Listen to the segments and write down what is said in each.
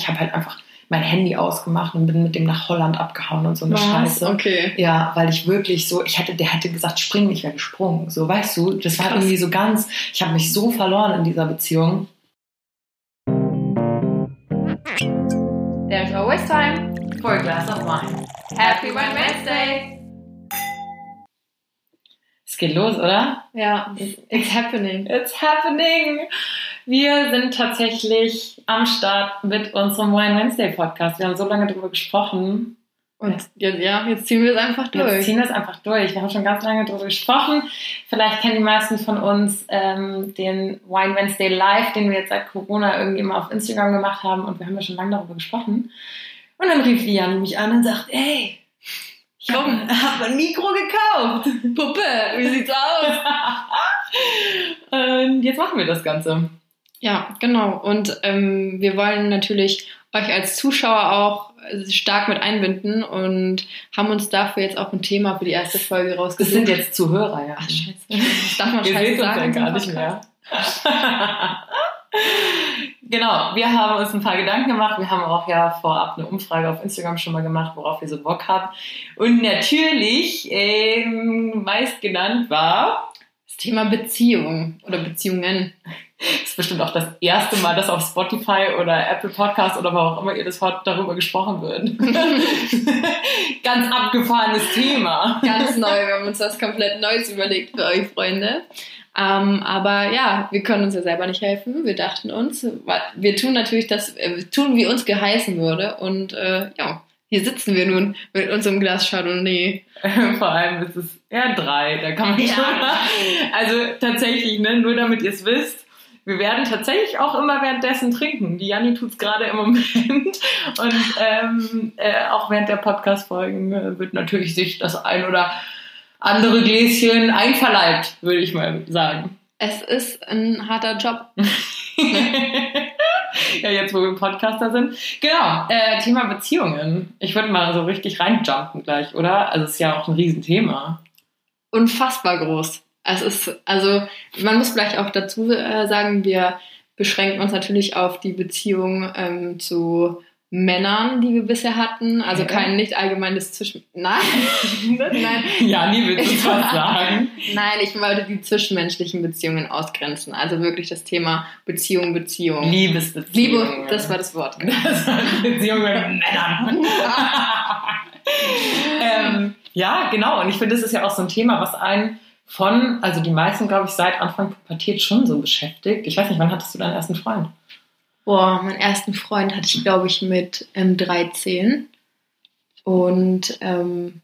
ich habe halt einfach mein Handy ausgemacht und bin mit dem nach Holland abgehauen und so eine Was? Scheiße. Okay. Ja, weil ich wirklich so, ich hätte, der hätte gesagt, spring, ich wäre gesprungen. So, weißt du, das war Krass. irgendwie so ganz, ich habe mich so verloren in dieser Beziehung. There's always time. For a glass of wine. Happy Wine Wednesday. Es geht los, oder? Ja, it's happening. It's happening! Wir sind tatsächlich am Start mit unserem Wine Wednesday Podcast. Wir haben so lange darüber gesprochen. Und jetzt, ja, jetzt ziehen wir es einfach Wir durch. ziehen das einfach durch. Wir haben schon ganz lange darüber gesprochen. Vielleicht kennen die meisten von uns ähm, den Wine Wednesday Live, den wir jetzt seit Corona irgendwie immer auf Instagram gemacht haben. Und wir haben ja schon lange darüber gesprochen. Und dann rief Liane mich an und sagt, ey, ich habe hab ein Mikro gekauft. Puppe, wie sieht's aus? und jetzt machen wir das Ganze. Ja, genau. Und ähm, wir wollen natürlich euch als Zuschauer auch stark mit einbinden und haben uns dafür jetzt auch ein Thema für die erste Folge Das rausgesucht. sind jetzt Zuhörer, ja. Ach, scheiße. Das darf man Ihr scheiße ja sagen. gar im nicht mehr. genau, wir haben uns ein paar Gedanken gemacht. Wir haben auch ja vorab eine Umfrage auf Instagram schon mal gemacht, worauf ihr so Bock habt. Und natürlich, ähm, meist genannt war, Das Thema Beziehung oder Beziehungen. Das ist bestimmt auch das erste Mal, dass auf Spotify oder Apple Podcast oder wo auch immer ihr das hört, darüber gesprochen wird. Ganz abgefahrenes Thema. Ganz neu, wir haben uns was komplett Neues überlegt für euch, Freunde. Ähm, aber ja, wir können uns ja selber nicht helfen. Wir dachten uns, wir tun natürlich das, äh, tun wie uns geheißen würde. Und äh, ja, hier sitzen wir nun mit unserem Glas Chardonnay. Vor allem ist es eher drei, da kann man Ja. schon mal. Also tatsächlich, ne, nur damit ihr es wisst, wir werden tatsächlich auch immer währenddessen trinken. Die Janni tut es gerade im Moment. Und ähm, äh, auch während der Podcast-Folgen äh, wird natürlich sich das ein oder andere Gläschen einverleibt, würde ich mal sagen. Es ist ein harter Job. ja, jetzt wo wir Podcaster sind. Genau, äh, Thema Beziehungen. Ich würde mal so richtig reinjumpen gleich, oder? Also es ist ja auch ein Riesenthema. Unfassbar groß. Es ist, also, man muss vielleicht auch dazu äh, sagen, wir beschränken uns natürlich auf die Beziehung ähm, zu Männern, die wir bisher hatten. Also Okay. kein nicht allgemeines Zwischen... Nein, nein, Janni, willst du Ich was sagen? Nein, ich wollte die zwischenmenschlichen Beziehungen ausgrenzen. Also wirklich das Thema Beziehung, Beziehung. Liebesbeziehungen. Liebe, das war das Wort. Das war Beziehung mit Männern. ähm, ja, genau. Und ich finde, das ist ja auch so ein Thema, was einen von, also die meisten, glaube ich, seit Anfang Pubertät schon so beschäftigt. Ich weiß nicht, wann hattest du deinen ersten Freund? Boah, meinen ersten Freund hatte ich, glaube ich, mit ähm, 13. Und ähm,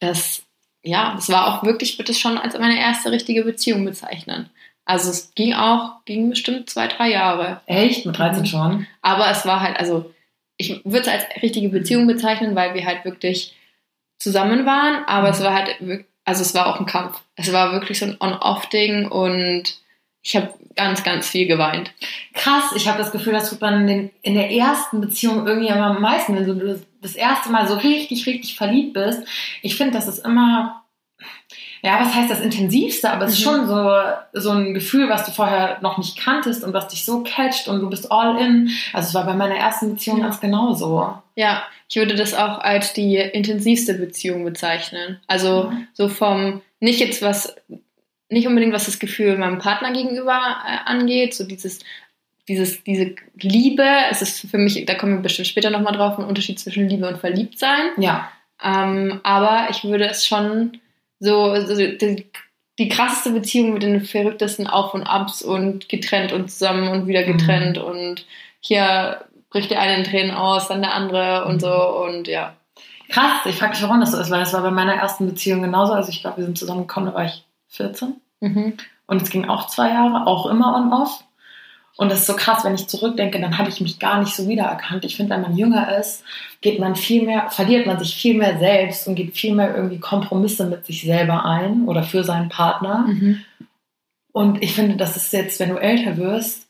das, ja, das war auch wirklich, ich würde es schon als meine erste richtige Beziehung bezeichnen. Also es ging auch, ging bestimmt zwei, drei Jahre. Echt? Mit 13 Mhm. schon? Aber es war halt, also ich würde es als richtige Beziehung bezeichnen, weil wir halt wirklich zusammen waren, aber es war halt, also es war auch ein Kampf. Es war wirklich so ein On-Off-Ding und ich habe ganz, ganz viel geweint. Krass, ich habe das Gefühl, das tut man in, den, in der ersten Beziehung irgendwie immer am meisten, wenn du das, erste Mal so richtig, richtig verliebt bist. Ich finde, das ist immer, ja, was heißt das intensivste, aber es ist Mhm. schon so, so ein Gefühl, was du vorher noch nicht kanntest und was dich so catcht und du bist all in. Also es war bei meiner ersten Beziehung Ja. ganz genauso. Ja, ich würde das auch als die intensivste Beziehung bezeichnen. Also Mhm. so vom, nicht jetzt was, nicht unbedingt was das Gefühl meinem Partner gegenüber äh, angeht, so dieses, dieses, diese Liebe, es ist für mich, da kommen wir bestimmt später nochmal drauf, ein Unterschied zwischen Liebe und Verliebtsein. Ja. Ähm, aber ich würde es schon so, so die, die krasseste Beziehung mit den verrücktesten Auf und Abs und getrennt und zusammen und wieder getrennt und hier bricht der eine in Tränen aus, dann der andere und so und ja. Krass, ich frage mich, warum das so ist, weil das war bei meiner ersten Beziehung genauso. Also ich glaube, wir sind zusammengekommen, da war ich 14. Mhm. Und es ging auch zwei Jahre, auch immer on-off. Und das ist so krass, wenn ich zurückdenke, dann habe ich mich gar nicht so wiedererkannt. Ich finde, wenn man jünger ist, geht man viel mehr, verliert man sich viel mehr selbst und geht viel mehr irgendwie Kompromisse mit sich selber ein oder für seinen Partner. Mhm. Und ich finde, das ist jetzt, wenn du älter wirst,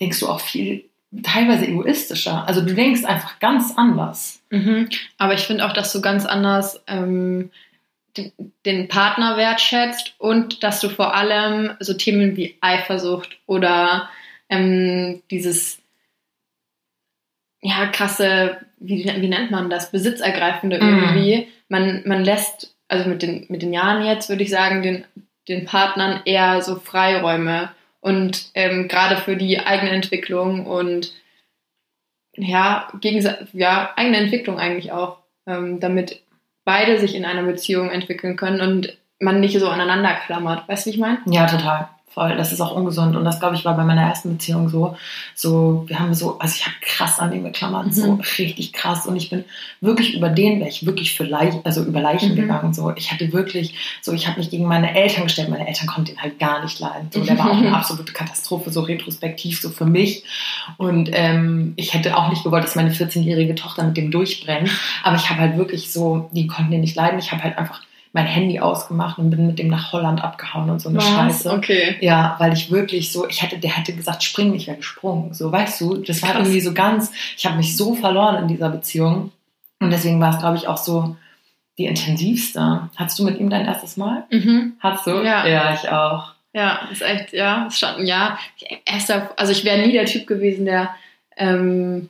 denkst du auch viel, teilweise egoistischer. Also du denkst einfach ganz anders. Mhm. Aber ich finde auch, dass du ganz anders ähm, den, den Partner wertschätzt und dass du vor allem so Themen wie Eifersucht oder ähm, dieses ja, krasse, wie, wie nennt man das, besitzergreifende Mhm. irgendwie. Man, man lässt, also mit den, mit den Jahren jetzt, würde ich sagen, den, den Partnern eher so Freiräume und ähm, gerade für die eigene Entwicklung und ja, ja, eigene Entwicklung eigentlich auch, ähm, damit beide sich in einer Beziehung entwickeln können und man nicht so aneinander klammert. Weißt du, wie ich meine? Ja, total. Voll. Das ist auch ungesund. Und das, glaube ich, war bei meiner ersten Beziehung so. So, wir haben so, also ich habe krass an den geklammert, Mhm. so richtig krass. Und ich bin wirklich über den, wäre ich wirklich für Leichen, also über Leichen Mhm. gegangen. So, ich hatte wirklich, so, ich habe mich gegen meine Eltern gestellt. Meine Eltern konnten den halt gar nicht leiden. So, der war auch eine absolute Katastrophe, so retrospektiv, so für mich. Und ähm, ich hätte auch nicht gewollt, dass meine 14-jährige Tochter mit dem durchbrennt. Aber ich habe halt wirklich so, die konnten den nicht leiden. Ich habe halt einfach mein Handy ausgemacht und bin mit dem nach Holland abgehauen und so eine Scheiße. Okay. Ja, weil ich wirklich so, ich hätte, der hätte gesagt, springen, ich wäre gesprungen. So, weißt du, das war Krass. irgendwie so ganz, ich habe mich so verloren in dieser Beziehung. Und deswegen war es, glaube ich, auch so die intensivste. Hattest du mit ihm dein erstes Mal? Mhm. Hattest du? Ja. Ja, ich auch. Ja, ist echt, ja, ist schon, ja. Erster, also ich wäre nie der Typ gewesen, der, ähm,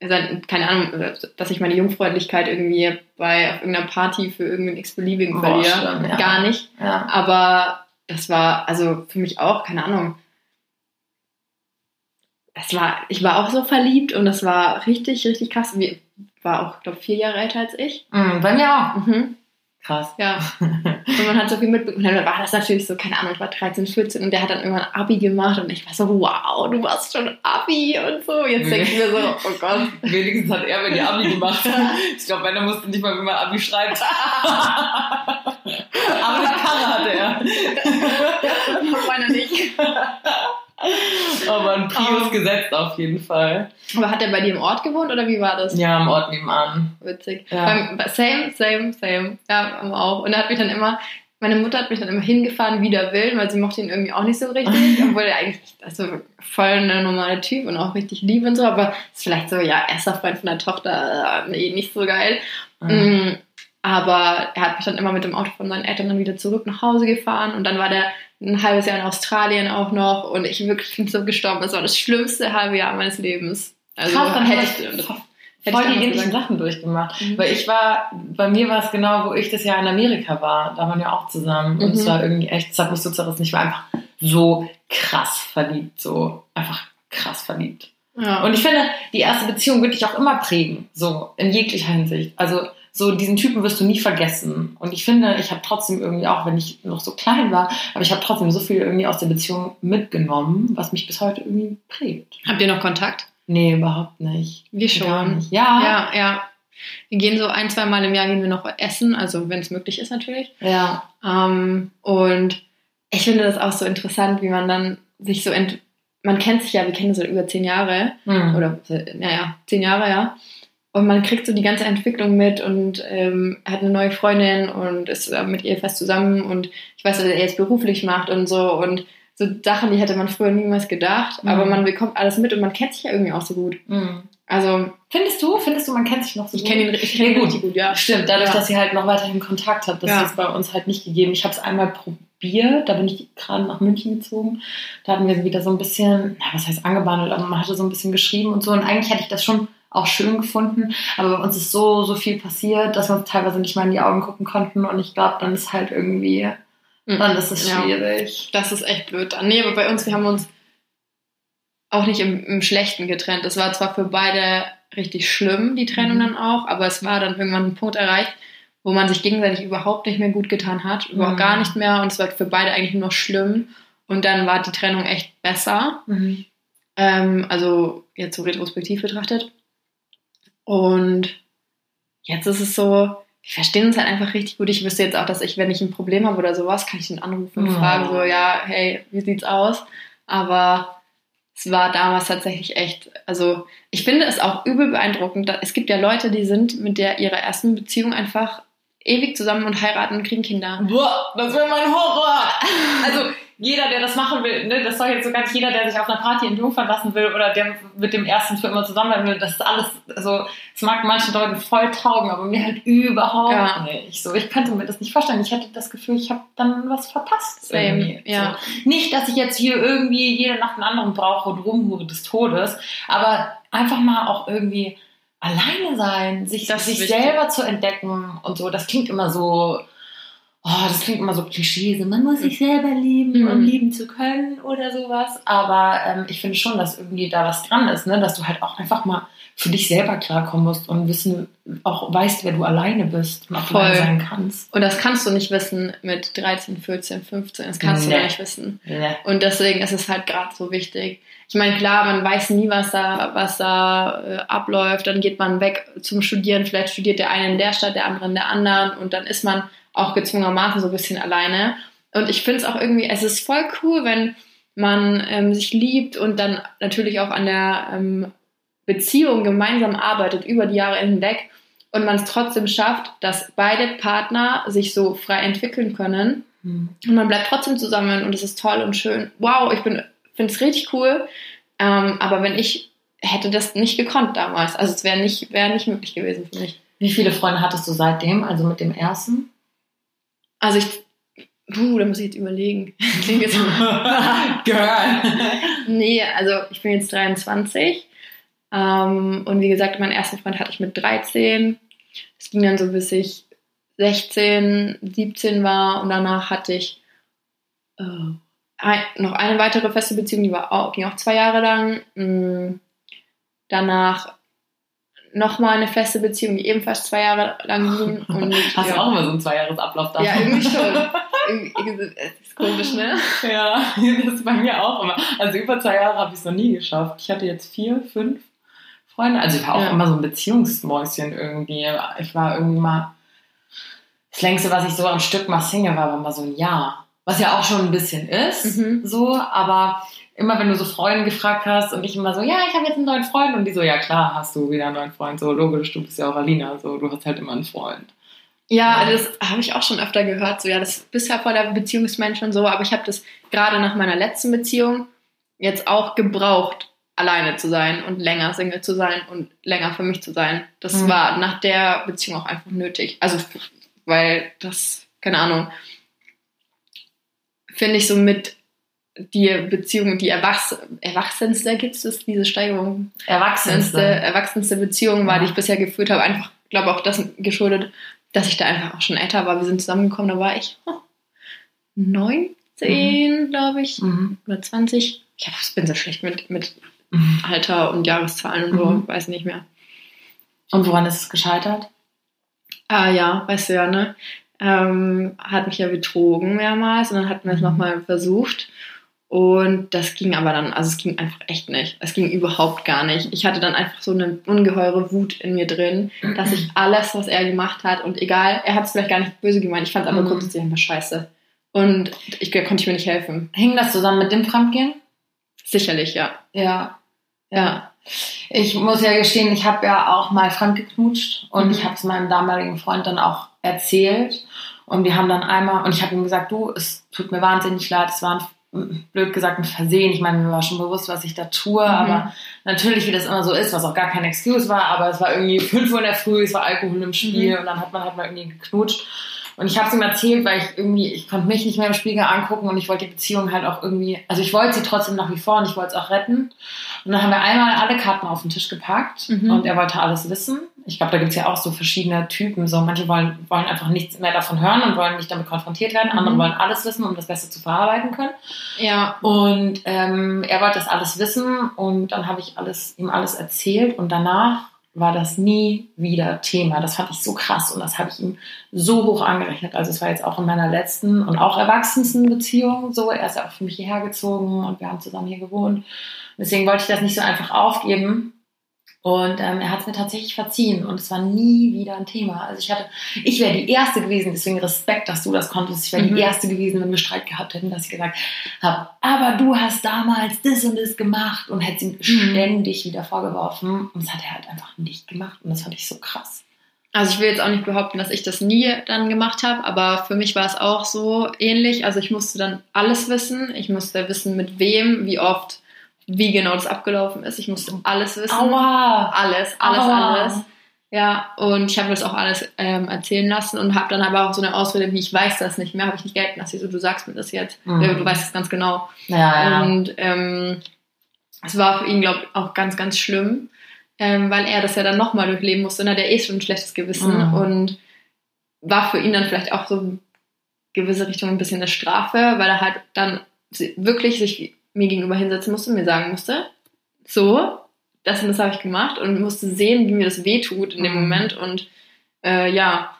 sein- keine Ahnung, dass ich meine Jungfräulichkeit irgendwie bei auf irgendeiner Party für irgendeinen x-beliebigen verliere. ja. Gar nicht. Ja. Aber das war, also für mich auch, keine Ahnung. Das war, ich war auch so verliebt und das war richtig, richtig krass. Wie, war auch, glaube vier Jahre älter als ich. Mhm, bei mir auch. Mhm. Krass. Ja. Und man hat so viel mitbekommen. Dann war das natürlich so, keine Ahnung, ich war 13, 14 und der hat dann irgendwann Abi gemacht und ich war so, wow, du warst schon Abi und so. Jetzt denke ich mir so, oh Gott. Wenigstens hat er bei dir Abi gemacht. Ich glaube, meiner musste nicht mal, wie man Abi schreibt. Aber eine Karre hatte er. Meiner nicht. Aber ein Prius Oh. gesetzt auf jeden Fall. Aber hat er bei dir im Ort gewohnt oder wie war das? Ja, am Ort nebenan. Witzig. Ja. Same, same, same. Ja, haben wir auch. Und er hat mich dann immer, meine Mutter hat mich dann immer hingefahren, wider Willen, weil sie mochte ihn irgendwie auch nicht so richtig. obwohl er eigentlich, also voll eine normale Typ und auch richtig lieb und so. Aber ist vielleicht so, ja, erster Freund von der Tochter, äh, nee, nicht so geil. Mhm. Mm, Aber er hat mich dann immer mit dem Auto von seinen Eltern dann wieder zurück nach Hause gefahren und dann war der ein halbes Jahr in Australien auch noch und ich wirklich bin so gestorben. Das war das schlimmste halbe Jahr meines Lebens. Also Krass, dann hätte ich, hätte voll ich die ähnlichen. Sachen durchgemacht. Mhm. Weil ich war, bei mir war es genau, wo ich das Jahr in Amerika war. Da waren wir auch zusammen. Und Mhm. es war irgendwie echt, es hat mich so zerrissen. Ich war einfach so krass verliebt. So einfach krass verliebt. Ja. Und ich finde, die erste Beziehung wird dich auch immer prägen. So in jeglicher Hinsicht. Also so diesen Typen wirst du nie vergessen. Und ich finde, ich habe trotzdem irgendwie, auch wenn ich noch so klein war, aber ich habe trotzdem so viel irgendwie aus der Beziehung mitgenommen, was mich bis heute irgendwie prägt. Habt ihr noch Kontakt? Nee, überhaupt nicht. Wir Gar schon. nicht. Ja. Ja, ja. Wir gehen so ein, zwei Mal im Jahr gehen wir noch essen, also wenn es möglich ist natürlich. Ja. Ähm, und ich finde das auch so interessant, wie man dann sich so ent man kennt sich ja, wir kennen uns seit über zehn Jahre Hm. oder naja, zehn Jahre, ja. Und man kriegt so die ganze Entwicklung mit und ähm, hat eine neue Freundin und ist äh, mit ihr fest zusammen und ich weiß, was er jetzt beruflich macht und so und so Sachen, die hätte man früher niemals gedacht, Mhm. aber man bekommt alles mit und man kennt sich ja irgendwie auch so gut. Hm. Also Findest du? Findest du, man kennt sich noch so ich gut? kenne ihn, ich kenn ihn richtig gut, ja. Stimmt, dadurch, Ja. dass ihr halt noch weiterhin Kontakt habt, das Ja. ist bei uns halt nicht gegeben. Ich habe es einmal probiert, da bin ich gerade nach München gezogen. Da hatten wir wieder so ein bisschen, na, was heißt angebandelt, aber man hatte so ein bisschen geschrieben und so. Und eigentlich hätte ich das schon auch schön gefunden, aber bei uns ist so, so viel passiert, dass wir uns teilweise nicht mal in die Augen gucken konnten. Und ich glaube, dann ist halt irgendwie, dann ist es Ja. schwierig. Das ist echt blöd. dann. Nee, aber bei uns, wir haben uns auch nicht im, im Schlechten getrennt. Das war zwar für beide richtig schlimm, die Trennung Mhm. dann auch, aber es war dann irgendwann ein Punkt erreicht, wo man sich gegenseitig überhaupt nicht mehr gut getan hat, überhaupt Mhm. gar nicht mehr und es war für beide eigentlich nur noch schlimm. Und dann war die Trennung echt besser. Ähm, also jetzt so retrospektiv betrachtet. Und jetzt ist es so, wir verstehen uns halt einfach richtig gut. Ich wüsste jetzt auch, dass ich, wenn ich ein Problem habe oder sowas, kann ich ihn anrufen und Ja. fragen, so, ja, hey, wie sieht's aus? Aber es war damals tatsächlich echt, also ich finde es auch übel beeindruckend. Es gibt ja Leute, die sind mit der ihrer ersten Beziehung einfach ewig zusammen und heiraten und kriegen Kinder. Boah, das wäre mein Horror. Also, jeder, der das machen will, ne, das soll jetzt so gar nicht jeder, der sich auf einer Party in Jung verlassen will oder der mit dem ersten für immer zusammen sein will, das ist alles, also, es mag manchen Leuten voll taugen, aber mir halt überhaupt Ja. nicht. So, ich könnte mir das nicht vorstellen. Ich hätte das Gefühl, ich habe dann was verpasst. Same, irgendwie. ja. So. Nicht, dass ich jetzt hier irgendwie jede Nacht einen anderen brauche und rumhure des Todes, aber einfach mal auch irgendwie alleine sein, sich, Das sich wichtig. selber zu entdecken und so. Das klingt immer so, oh, das klingt immer so Klischee, so man muss sich selber lieben, Mhm. um lieben zu können oder sowas. Aber ähm, ich finde schon, dass irgendwie da was dran ist, ne? dass du halt auch einfach mal für dich selber klarkommen musst und wissen, auch weißt, wer du alleine bist und auch Voll. sein kannst. Und das kannst du nicht wissen mit 13, 14, 15. Das kannst du Nee. gar nicht wissen. Ja. Und deswegen ist es halt gerade so wichtig. Ich meine, klar, man weiß nie, was da, was da äh, abläuft. Dann geht man weg zum Studieren. Vielleicht studiert der eine in der Stadt, der andere in der anderen. Und dann ist man auch gezwungenermaßen so ein bisschen alleine. Und ich finde es auch irgendwie, es ist voll cool, wenn man ähm, sich liebt und dann natürlich auch an der ähm, Beziehung gemeinsam arbeitet über die Jahre hinweg und man es trotzdem schafft, dass beide Partner sich so frei entwickeln können Hm. und man bleibt trotzdem zusammen und es ist toll und schön. Wow, ich finde es richtig cool. Ähm, aber wenn ich hätte das nicht gekonnt damals, also es wäre nicht, wäre nicht möglich gewesen für mich. Wie viele Freunde hattest du seitdem, also mit dem ersten? Also ich, puh, da muss ich jetzt überlegen. Klingt jetzt Girl. nee, also ich bin jetzt 23 ähm, und wie gesagt, meinen ersten Freund hatte ich mit 13. Es ging dann so, bis ich 16, 17 war und danach hatte ich äh, ein, noch eine weitere feste Beziehung, die war auch, ging auch zwei Jahre lang. Mm, Danach nochmal eine feste Beziehung, die ebenfalls zwei Jahre lang ging. Und, Hast ja. du auch immer so einen Zweijahresablauf da? Ja, irgendwie schon. irgendwie, ist komisch, ne? Ja, das ist bei mir auch immer. Also über zwei Jahre habe ich es noch nie geschafft. Ich hatte jetzt vier, fünf Freunde. Also ich war auch Ja. immer so ein Beziehungsmäuschen irgendwie. Ich war irgendwie mal. Das längste, was ich so am Stück mal Single war, war mal so ein Jahr. Was ja auch schon ein bisschen ist, Mhm. so, aber immer wenn du so Freunde gefragt hast und ich immer so, ja, ich habe jetzt einen neuen Freund und die so, ja klar, hast du wieder einen neuen Freund, so logisch, du bist ja auch Alina, so, du hast halt immer einen Freund. Ja, das habe ich auch schon öfter gehört. So, ja, das bist ja voll der Beziehungsmensch und so, aber ich habe das gerade nach meiner letzten Beziehung jetzt auch gebraucht, alleine zu sein und länger Single zu sein und länger für mich zu sein. Das Mhm. war nach der Beziehung auch einfach nötig. Also, weil das, keine Ahnung, finde ich so mit die Beziehung, die Erwachs Erwachsenste gibt es, diese Steigerung erwachsenste, Erwachsenste. Beziehung war, Ja. die ich bisher geführt habe. Einfach, glaube auch das geschuldet, dass ich da einfach auch schon älter war. Wir sind zusammengekommen, da war ich oh, 19, glaube ich, Mhm. oder 20. Ich hab, bin so schlecht mit, mit Mhm. Alter und Jahreszahlen und so, Mhm. weiß nicht mehr. Und woran ist es gescheitert? Ah ja, weißt du ja, ne? Ähm, hat mich ja betrogen mehrmals und dann hatten wir es Mhm. nochmal versucht. Und das ging aber dann, also es ging einfach echt nicht. Es ging überhaupt gar nicht. Ich hatte dann einfach so eine ungeheure Wut in mir drin, dass ich alles, was er gemacht hat, und egal, er hat es vielleicht gar nicht böse gemeint, ich fand es aber Mhm. grundsätzlich einfach scheiße. Und ich konnte ich mir nicht helfen. Hing das zusammen mit dem Fremdgehen? Sicherlich, ja. Ja. Ja. Ich muss ja gestehen, ich habe ja auch mal fremdgeknutscht und Mhm. ich habe es meinem damaligen Freund dann auch erzählt. Und wir haben dann einmal, und ich habe ihm gesagt, du, es tut mir wahnsinnig leid, es war ein, blöd gesagt ein Versehen. Ich meine, mir war schon bewusst, was ich da tue, Mhm. aber natürlich, wie das immer so ist, was auch gar kein Excuse war, aber es war irgendwie 5 Uhr in der Früh, es war Alkohol im Spiel Mhm. und dann hat man halt mal irgendwie geknutscht. Und ich habe es ihm erzählt, weil ich irgendwie, ich konnte mich nicht mehr im Spiegel angucken und ich wollte die Beziehung halt auch irgendwie, also ich wollte sie trotzdem nach wie vor und ich wollte es auch retten. Und dann haben wir einmal alle Karten auf den Tisch gepackt Mhm. und er wollte alles wissen. Ich glaube, da gibt's ja auch so verschiedene Typen. So manche wollen, wollen einfach nichts mehr davon hören und wollen nicht damit konfrontiert werden. Andere Mhm. wollen alles wissen, um das Beste zu verarbeiten können. Ja. Und ähm, er wollte das alles wissen und dann habe ich alles, ihm alles erzählt und danach war das nie wieder Thema. Das fand ich so krass und das habe ich ihm so hoch angerechnet. Also es war jetzt auch in meiner letzten und auch erwachsensten Beziehung so. Er ist ja auch für mich hierher gezogen und wir haben zusammen hier gewohnt. Deswegen wollte ich das nicht so einfach aufgeben. Und ähm, er hat es mir tatsächlich verziehen und es war nie wieder ein Thema. Also ich hatte, ich wäre die Erste gewesen, deswegen Respekt, dass du das konntest. Ich wäre Mhm. die Erste gewesen, wenn wir Streit gehabt hätten, dass ich gesagt habe, aber du hast damals das und das gemacht und hätte Mhm. ihm ständig wieder vorgeworfen. Und das hat er halt einfach nicht gemacht und das fand ich so krass. Also ich will jetzt auch nicht behaupten, dass ich das nie dann gemacht habe, aber für mich war es auch so ähnlich. Also ich musste dann alles wissen. Ich musste wissen, mit wem, wie oft, wie genau das abgelaufen ist. Ich musste alles wissen. Aua! Alles, alles, Aua. alles. Ja, und ich habe das auch alles ähm, erzählen lassen und habe dann aber auch so eine Ausrede, wie ich weiß das nicht mehr, habe ich nicht gelten lassen. So, du sagst mir das jetzt. Mhm. Ja, Du weißt es ganz genau. Ja, ja. Und ähm, es war für ihn, glaube ich, auch ganz, ganz schlimm, ähm, weil er das ja dann nochmal durchleben musste und hat er eh schon ein schlechtes Gewissen Mhm. und war für ihn dann vielleicht auch so in gewisse Richtung ein bisschen eine Strafe, weil er halt dann wirklich sich mir gegenüber hinsetzen musste und mir sagen musste, so, das und das habe ich gemacht und musste sehen, wie mir das wehtut in dem Mhm. Moment und äh, ja,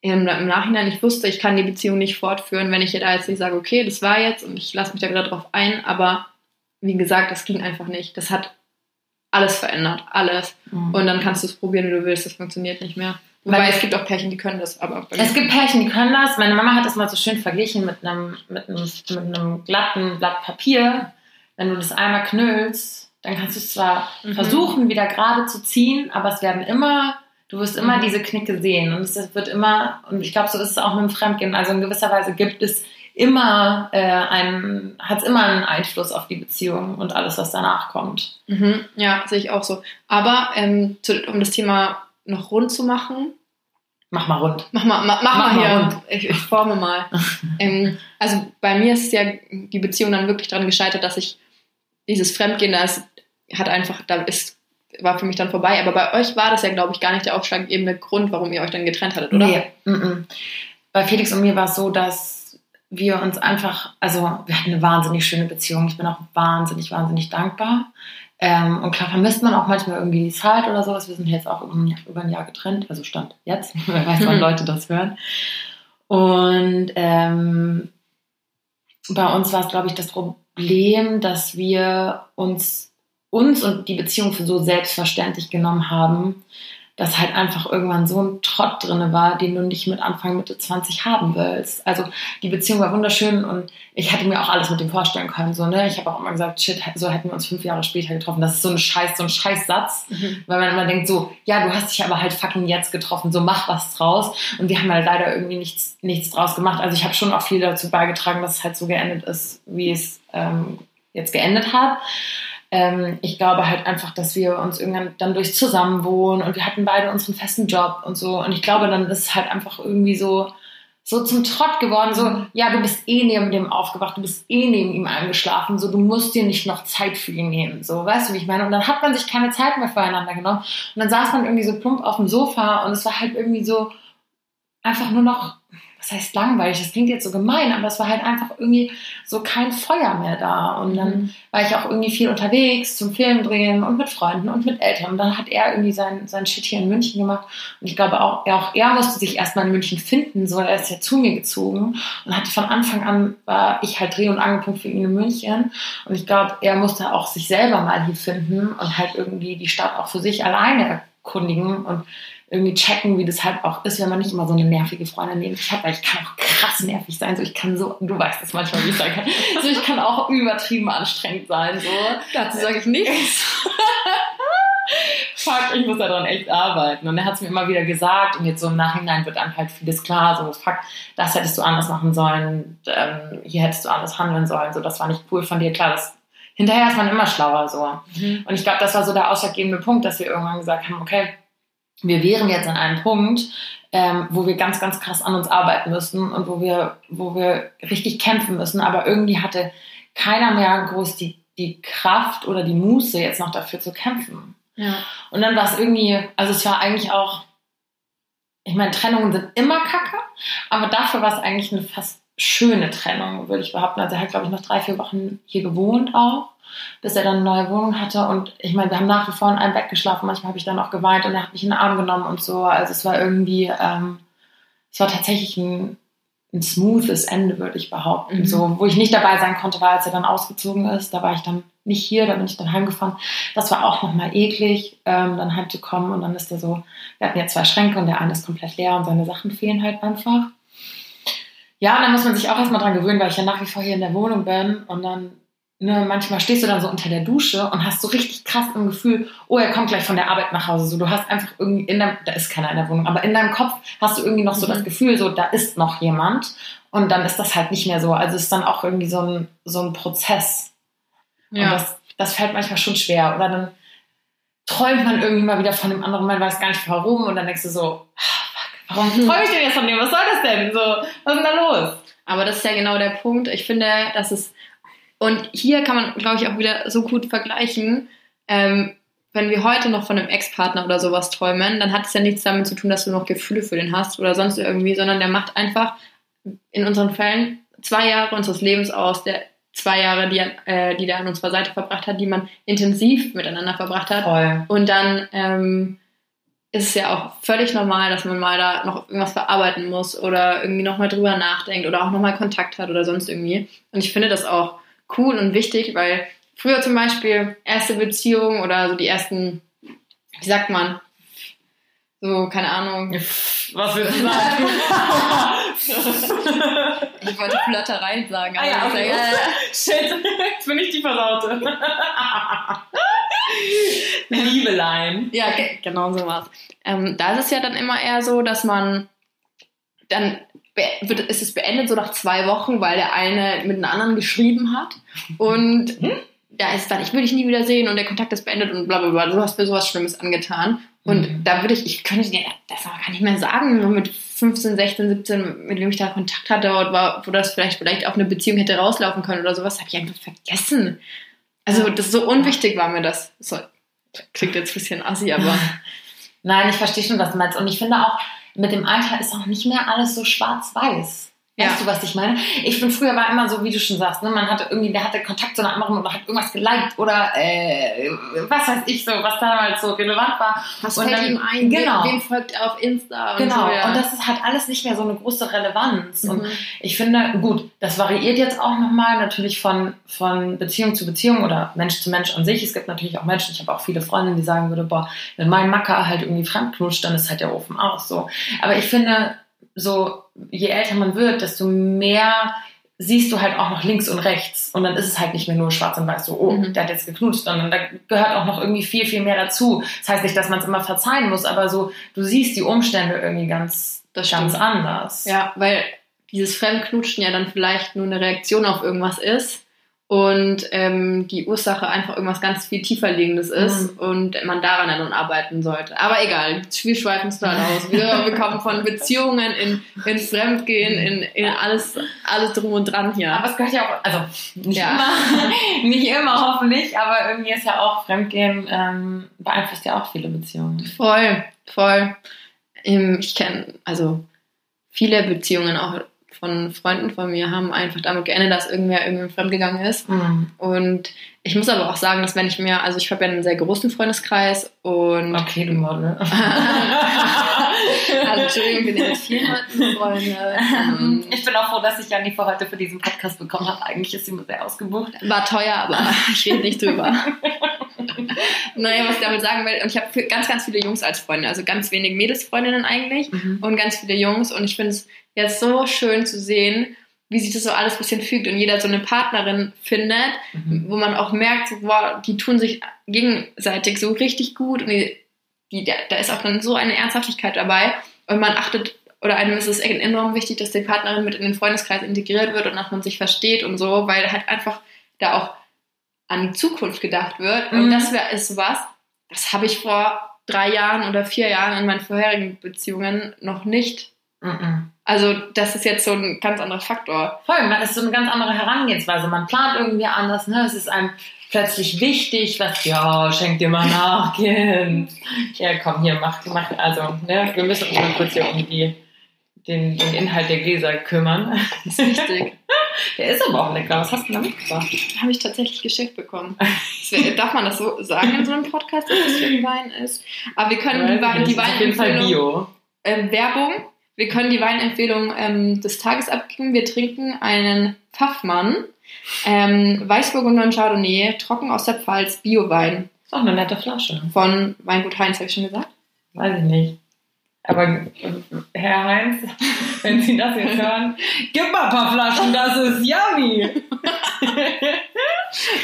im, im Nachhinein, ich wusste, ich kann die Beziehung nicht fortführen, wenn ich da jetzt nicht sage, okay, das war jetzt und ich lasse mich da wieder drauf ein, aber wie gesagt, das ging einfach nicht. Das hat alles verändert, alles. Mhm. Und dann kannst du es probieren, wie du willst, das funktioniert nicht mehr. Wobei Weil- es gibt auch Pärchen, die können das, aber Es gibt Pärchen, die können das. Meine Mama hat das mal so schön verglichen mit einem, mit einem, mit einem glatten Blatt Papier. Wenn du das einmal knüllst, dann kannst du es zwar Mhm. versuchen, wieder gerade zu ziehen, aber es werden immer, du wirst immer Mhm. diese Knicke sehen. Und es wird immer, und ich glaube, so ist es auch mit dem Fremdgehen. Also in gewisser Weise gibt es immer äh, einen, hat es immer einen Einfluss auf die Beziehung und alles, was danach kommt. Mhm, ja, sehe ich auch so. Aber ähm, zu, um das Thema noch rund zu machen, Mach mal rund. mach mal, mach, mach Mach mal mal hier. rund. Ich, ich forme mal. ähm, also bei mir ist ja die Beziehung dann wirklich daran gescheitert, dass ich dieses Fremdgehen, das hat einfach, da ist, war für mich dann vorbei. Aber bei euch war das ja, glaube ich, gar nicht der ausschlaggebende Grund, warum ihr euch dann getrennt hattet, oder? Nee. Mm-mm. Bei Felix und mir war es so, dass wir uns einfach, also wir hatten eine wahnsinnig schöne Beziehung. Ich bin auch wahnsinnig, wahnsinnig dankbar. Ähm, und klar vermisst man auch manchmal irgendwie die Zeit oder sowas. Wir sind jetzt auch über ein, Jahr getrennt, also stand jetzt. Wer weiß, wann. Leute das hören. Und ähm, bei uns war es, glaube ich, das Problem, dass wir uns, uns und die Beziehung für so selbstverständlich genommen haben, dass halt einfach irgendwann so ein Trott drinne war, den du nicht mit Anfang, Mitte 20 haben willst. Also die Beziehung war wunderschön und ich hätte mir auch alles mit dem vorstellen können. So, ne? Ich habe auch immer gesagt, shit, so hätten wir uns fünf Jahre später getroffen. Das ist so ein Scheiß, so ein Scheißsatz. Mhm. Weil man immer denkt so, ja, du hast dich aber halt fucking jetzt getroffen, so mach was draus. Und wir haben halt leider irgendwie nichts, nichts draus gemacht. Also ich habe schon auch viel dazu beigetragen, dass es halt so geendet ist, wie es ähm, jetzt geendet hat. Ähm, ich glaube halt einfach, dass wir uns irgendwann dann durch Zusammenwohnen und wir hatten beide unseren festen Job und so. Und ich glaube, dann ist es halt einfach irgendwie so, so zum Trott geworden, so, ja, du bist eh neben dem aufgewacht, du bist eh neben ihm eingeschlafen, so, du musst dir nicht noch Zeit für ihn nehmen, so, weißt du, wie ich meine? Und dann hat man sich keine Zeit mehr füreinander genommen und dann saß man irgendwie so plump auf dem Sofa und es war halt irgendwie so einfach nur noch, was heißt langweilig, das klingt jetzt so gemein, aber es war halt einfach irgendwie so kein Feuer mehr da und dann Mhm. war ich auch irgendwie viel unterwegs zum Film drehen und mit Freunden und mit Eltern. Und dann hat er irgendwie sein, sein Shit hier in München gemacht. Und ich glaube auch, er, auch er musste sich erstmal in München finden, so er ist ja zu mir gezogen und hatte von Anfang an, war ich halt Dreh- und Angelpunkt für ihn in München. Und ich glaube, er musste auch sich selber mal hier finden und halt irgendwie die Stadt auch für sich alleine erkundigen und irgendwie checken, wie das halt auch ist, wenn man nicht immer so eine nervige Freundin neben sich hat, weil ich kann auch krass nervig sein, so ich kann so, du weißt es manchmal, wie ich sein kann, so ich kann auch übertrieben anstrengend sein, so. Dazu sage ich nichts. Fuck, ich muss daran echt arbeiten. Und er hat es mir immer wieder gesagt und jetzt so im Nachhinein wird dann halt vieles klar, so fuck, das hättest du anders machen sollen, ähm, hier hättest du anders handeln sollen, so das war nicht cool von dir, klar, das hinterher ist man immer schlauer, so. Und ich glaube, das war so der ausschlaggebende Punkt, dass wir irgendwann gesagt haben, okay, wir wären jetzt an einem Punkt, ähm, wo wir ganz, ganz krass an uns arbeiten müssen und wo wir, wo wir richtig kämpfen müssen. Aber irgendwie hatte keiner mehr groß die, die Kraft oder die Muße, jetzt noch dafür zu kämpfen. Ja. Und dann war es irgendwie, also es war eigentlich auch, ich meine, Trennungen sind immer kacke, aber dafür war es eigentlich eine fast schöne Trennung, würde ich behaupten. Also er hat, glaube ich, noch drei, vier Wochen hier gewohnt auch, bis er dann eine neue Wohnung hatte. Und ich meine, wir haben nach wie vor in einem Bett geschlafen. Manchmal habe ich dann auch geweint und er hat mich in den Arm genommen und so. Also es war irgendwie, ähm, es war tatsächlich ein, ein smoothes Ende, würde ich behaupten. Mhm. So, wo ich nicht dabei sein konnte, war, als er dann ausgezogen ist. Da war ich dann nicht hier, da bin ich dann heimgefahren. Das war auch nochmal eklig, ähm, dann heimzukommen. Und dann ist er so, wir hatten ja zwei Schränke und der eine ist komplett leer und seine Sachen fehlen halt einfach. Ja, und dann muss man sich auch erstmal dran gewöhnen, weil ich ja nach wie vor hier in der Wohnung bin und dann ne, manchmal stehst du dann so unter der Dusche und hast so richtig krass im Gefühl, oh, er kommt gleich von der Arbeit nach Hause. So, du hast einfach irgendwie in deinem, da ist keiner in der Wohnung, aber in deinem Kopf hast du irgendwie noch so Mhm. das Gefühl, so, da ist noch jemand. Und dann ist das halt nicht mehr so. Also es ist dann auch irgendwie so ein, so ein Prozess. Und das, das fällt manchmal schon schwer. Oder dann träumt man irgendwie mal wieder von dem anderen, man weiß gar nicht warum. Und dann denkst du so, ah, warum träume ich denn jetzt von dem? Was soll das denn? So, was ist denn da los? Aber das ist ja genau der Punkt. Ich finde, dass es und hier kann man, glaube ich, auch wieder so gut vergleichen. Ähm, wenn wir heute noch von einem Ex-Partner oder sowas träumen, dann hat es ja nichts damit zu tun, dass du noch Gefühle für den hast oder sonst irgendwie, sondern der macht einfach in unseren Fällen zwei Jahre unseres Lebens aus, der zwei Jahre, die, äh, die der an unserer Seite verbracht hat, die man intensiv miteinander verbracht hat. Voll. Und dann ähm, ist es ja auch völlig normal, dass man mal da noch irgendwas verarbeiten muss oder irgendwie nochmal drüber nachdenkt oder auch nochmal Kontakt hat oder sonst irgendwie. Und ich finde das auch cool und wichtig, weil früher zum Beispiel erste Beziehung oder so die ersten, wie sagt man, so, keine Ahnung, Was willst du sagen? ich wollte Flirtereien sagen, Ah ja, aber okay. das ist ja- Shit, jetzt bin ich die Versaute. Liebelein. Ja, ge- genau so was. Ähm, da ist es ja dann immer eher so, dass man dann wird, ist es beendet so nach zwei Wochen, weil der eine mit einem anderen geschrieben hat und da ist dann, ich will dich nie wieder sehen und der Kontakt ist beendet und bla bla bla, du hast mir sowas Schlimmes angetan. Und Mhm. da würde ich, ich könnte dir das aber gar nicht mehr sagen, nur mit 15, 16, 17, mit wem ich da Kontakt hatte wo das vielleicht, vielleicht auf eine Beziehung hätte rauslaufen können oder sowas, habe ich einfach vergessen. Also das so unwichtig war mir das. So, klingt jetzt ein bisschen assi, aber Nein, ich verstehe schon, was du meinst. Und ich finde auch, mit dem Alter ist auch nicht mehr alles so schwarz-weiß. Weißt Ja. du, was ich meine? Ich bin früher war immer so, wie du schon sagst, ne? man hatte irgendwie, der hatte Kontakt zu einer anderen oder hat irgendwas geliked oder äh, was weiß ich so, was damals so relevant war. Was Und fällt dann- ihm ein? genau. Wem, folgt er auf Insta? Und Genau, so, ja. und das ist halt alles nicht mehr so eine große Relevanz. Und Mhm. ich finde, gut, das variiert jetzt auch nochmal natürlich von, von Beziehung zu Beziehung oder Mensch zu Mensch an sich. Es gibt natürlich auch Menschen, ich habe auch viele Freundinnen, die sagen würde, boah, wenn mein Macker halt irgendwie fremdknutscht, dann ist halt der Ofen aus. So. Aber ich finde, so, je älter man wird, desto mehr siehst du halt auch noch links und rechts. Und dann ist es halt nicht mehr nur schwarz und weiß, so, oh, Mhm. der hat jetzt geknutscht, sondern da gehört auch noch irgendwie viel, viel mehr dazu. Das heißt nicht, dass man es immer verzeihen muss, aber so, du siehst die Umstände irgendwie ganz, Das ganz stimmt. anders. Ja, weil dieses Fremdknutschen ja dann vielleicht nur eine Reaktion auf irgendwas ist und ähm, die Ursache einfach irgendwas ganz viel tiefer liegendes ist Mhm. und man daran dann nun sollte. Aber egal, wir schweifen es total aus. Wir, wir kommen von Beziehungen in, in Fremdgehen, in, in alles, alles drum und dran hier. Aber es gehört ja auch, also nicht Ja. immer, nicht immer hoffentlich, aber irgendwie ist ja auch Fremdgehen ähm, beeinflusst ja auch viele Beziehungen. Voll, voll. Ähm, Ich kenne, also viele Beziehungen auch von Freunden von mir haben einfach damit geendet, dass irgendwer irgendwie fremdgegangen ist. Mhm. Und ich muss aber auch sagen, dass wenn ich mir, also ich habe ja einen sehr großen Freundeskreis und Okay, du Model. also Entschuldigung, ich bin ja mit vielen Leuten befreundet. Ähm, Ich bin auch froh, dass ich Janni für heute für diesen Podcast bekommen habe. Eigentlich ist sie mir sehr ausgebucht. War teuer, aber ich rede nicht drüber. naja, was ich damit sagen will, und ich habe ganz, ganz viele Jungs als Freunde, also ganz wenig Mädelsfreundinnen eigentlich. und ganz viele Jungs. Und ich finde es jetzt so schön zu sehen, wie sich das so alles ein bisschen fügt und jeder so eine Partnerin findet, Mhm. wo man auch merkt, so, boah, die tun sich gegenseitig so richtig gut und die, die, da ist auch dann so eine Ernsthaftigkeit dabei und man achtet oder einem ist es enorm wichtig, dass die Partnerin mit in den Freundeskreis integriert wird und dass man sich versteht und so, weil halt einfach da auch an die Zukunft gedacht wird und Mhm. das wär, ist sowas, das habe ich vor drei Jahren oder vier Jahren in meinen vorherigen Beziehungen noch nicht Mhm. also das ist jetzt so ein ganz anderer Faktor. Voll, man ist so eine ganz andere Herangehensweise. Man plant irgendwie anders, ne? Es ist einem plötzlich wichtig, was, ja, schenk dir mal nach, Kind. Ja, komm, hier, mach, mach, also, ne? Wir müssen uns mal kurz hier um die, den, den Inhalt der Gläser kümmern. Das ist wichtig. Der ist aber auch lecker. Was hast du da mitgebracht? Habe ich tatsächlich geschickt bekommen. Wär- Darf man das so sagen in so einem Podcast, dass das für ein Wein ist? Aber wir können die, Wein, die Weinempfehlung, Bio. ähm, Werbung, wir können die Weinempfehlung ähm, des Tages abgeben. Wir trinken einen Pfaffmann, ähm, Weißburgunder und Chardonnay, trocken aus der Pfalz, Biowein Ist auch eine nette Flasche. von Weingut Heinz, habe ich schon gesagt. Weiß ich nicht. Aber Herr Heinz, wenn Sie das jetzt hören, gib mal ein paar Flaschen, das ist yummy.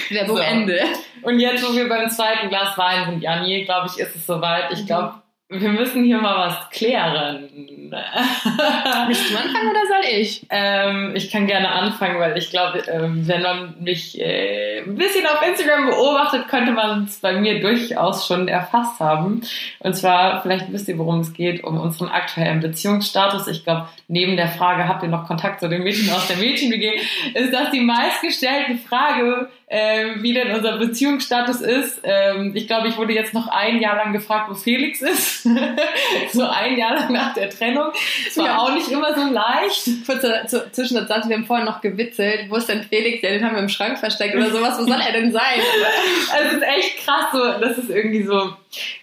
Werbung So. Ende. Und jetzt, wo wir beim zweiten Glas Wein sind, Janni, glaube ich, ist es soweit. Ich glaube, wir müssen hier mal was klären. Willst du anfangen oder soll ich? ähm, ich kann gerne anfangen, weil ich glaube, ähm, wenn man mich äh, ein bisschen auf Instagram beobachtet, könnte man es bei mir durchaus schon erfasst haben. Und zwar, vielleicht wisst ihr, worum es geht, um unseren aktuellen Beziehungsstatus. Ich glaube, neben der Frage, habt ihr noch Kontakt zu den Mädchen aus der Mädchen-WG, ist das die meistgestellte Frage, ähm, wie denn unser Beziehungsstatus ist. Ähm, ich glaube, ich wurde jetzt noch ein Jahr lang gefragt, wo Felix ist. so ein Jahr lang nach der Trennung. Es war Ja. auch nicht immer so leicht. Kurzer zu- Zwischensatz, wir haben vorhin noch gewitzelt. Wo ist denn Felix? Ja, den haben wir im Schrank versteckt oder sowas. Wo soll er denn sein? Also es ist echt krass, so, das ist irgendwie so,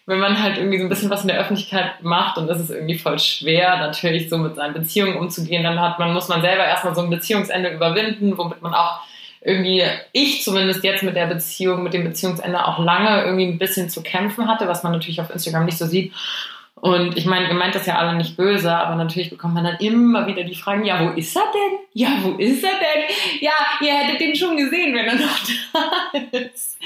wenn man halt irgendwie so ein bisschen was in der Öffentlichkeit macht und das ist irgendwie voll schwer, natürlich so mit seinen Beziehungen umzugehen, dann hat man, muss man selber erstmal so ein Beziehungsende überwinden, womit man auch irgendwie, ich zumindest jetzt mit der Beziehung, mit dem Beziehungsende auch lange irgendwie ein bisschen zu kämpfen hatte, was man natürlich auf Instagram nicht so sieht. Und ich meine, ihr meint das ja alle nicht böse, aber natürlich bekommt man dann immer wieder die Fragen, ja, wo ist er denn? Ja, wo ist er denn? Ja, ihr hättet den schon gesehen, wenn er noch da ist.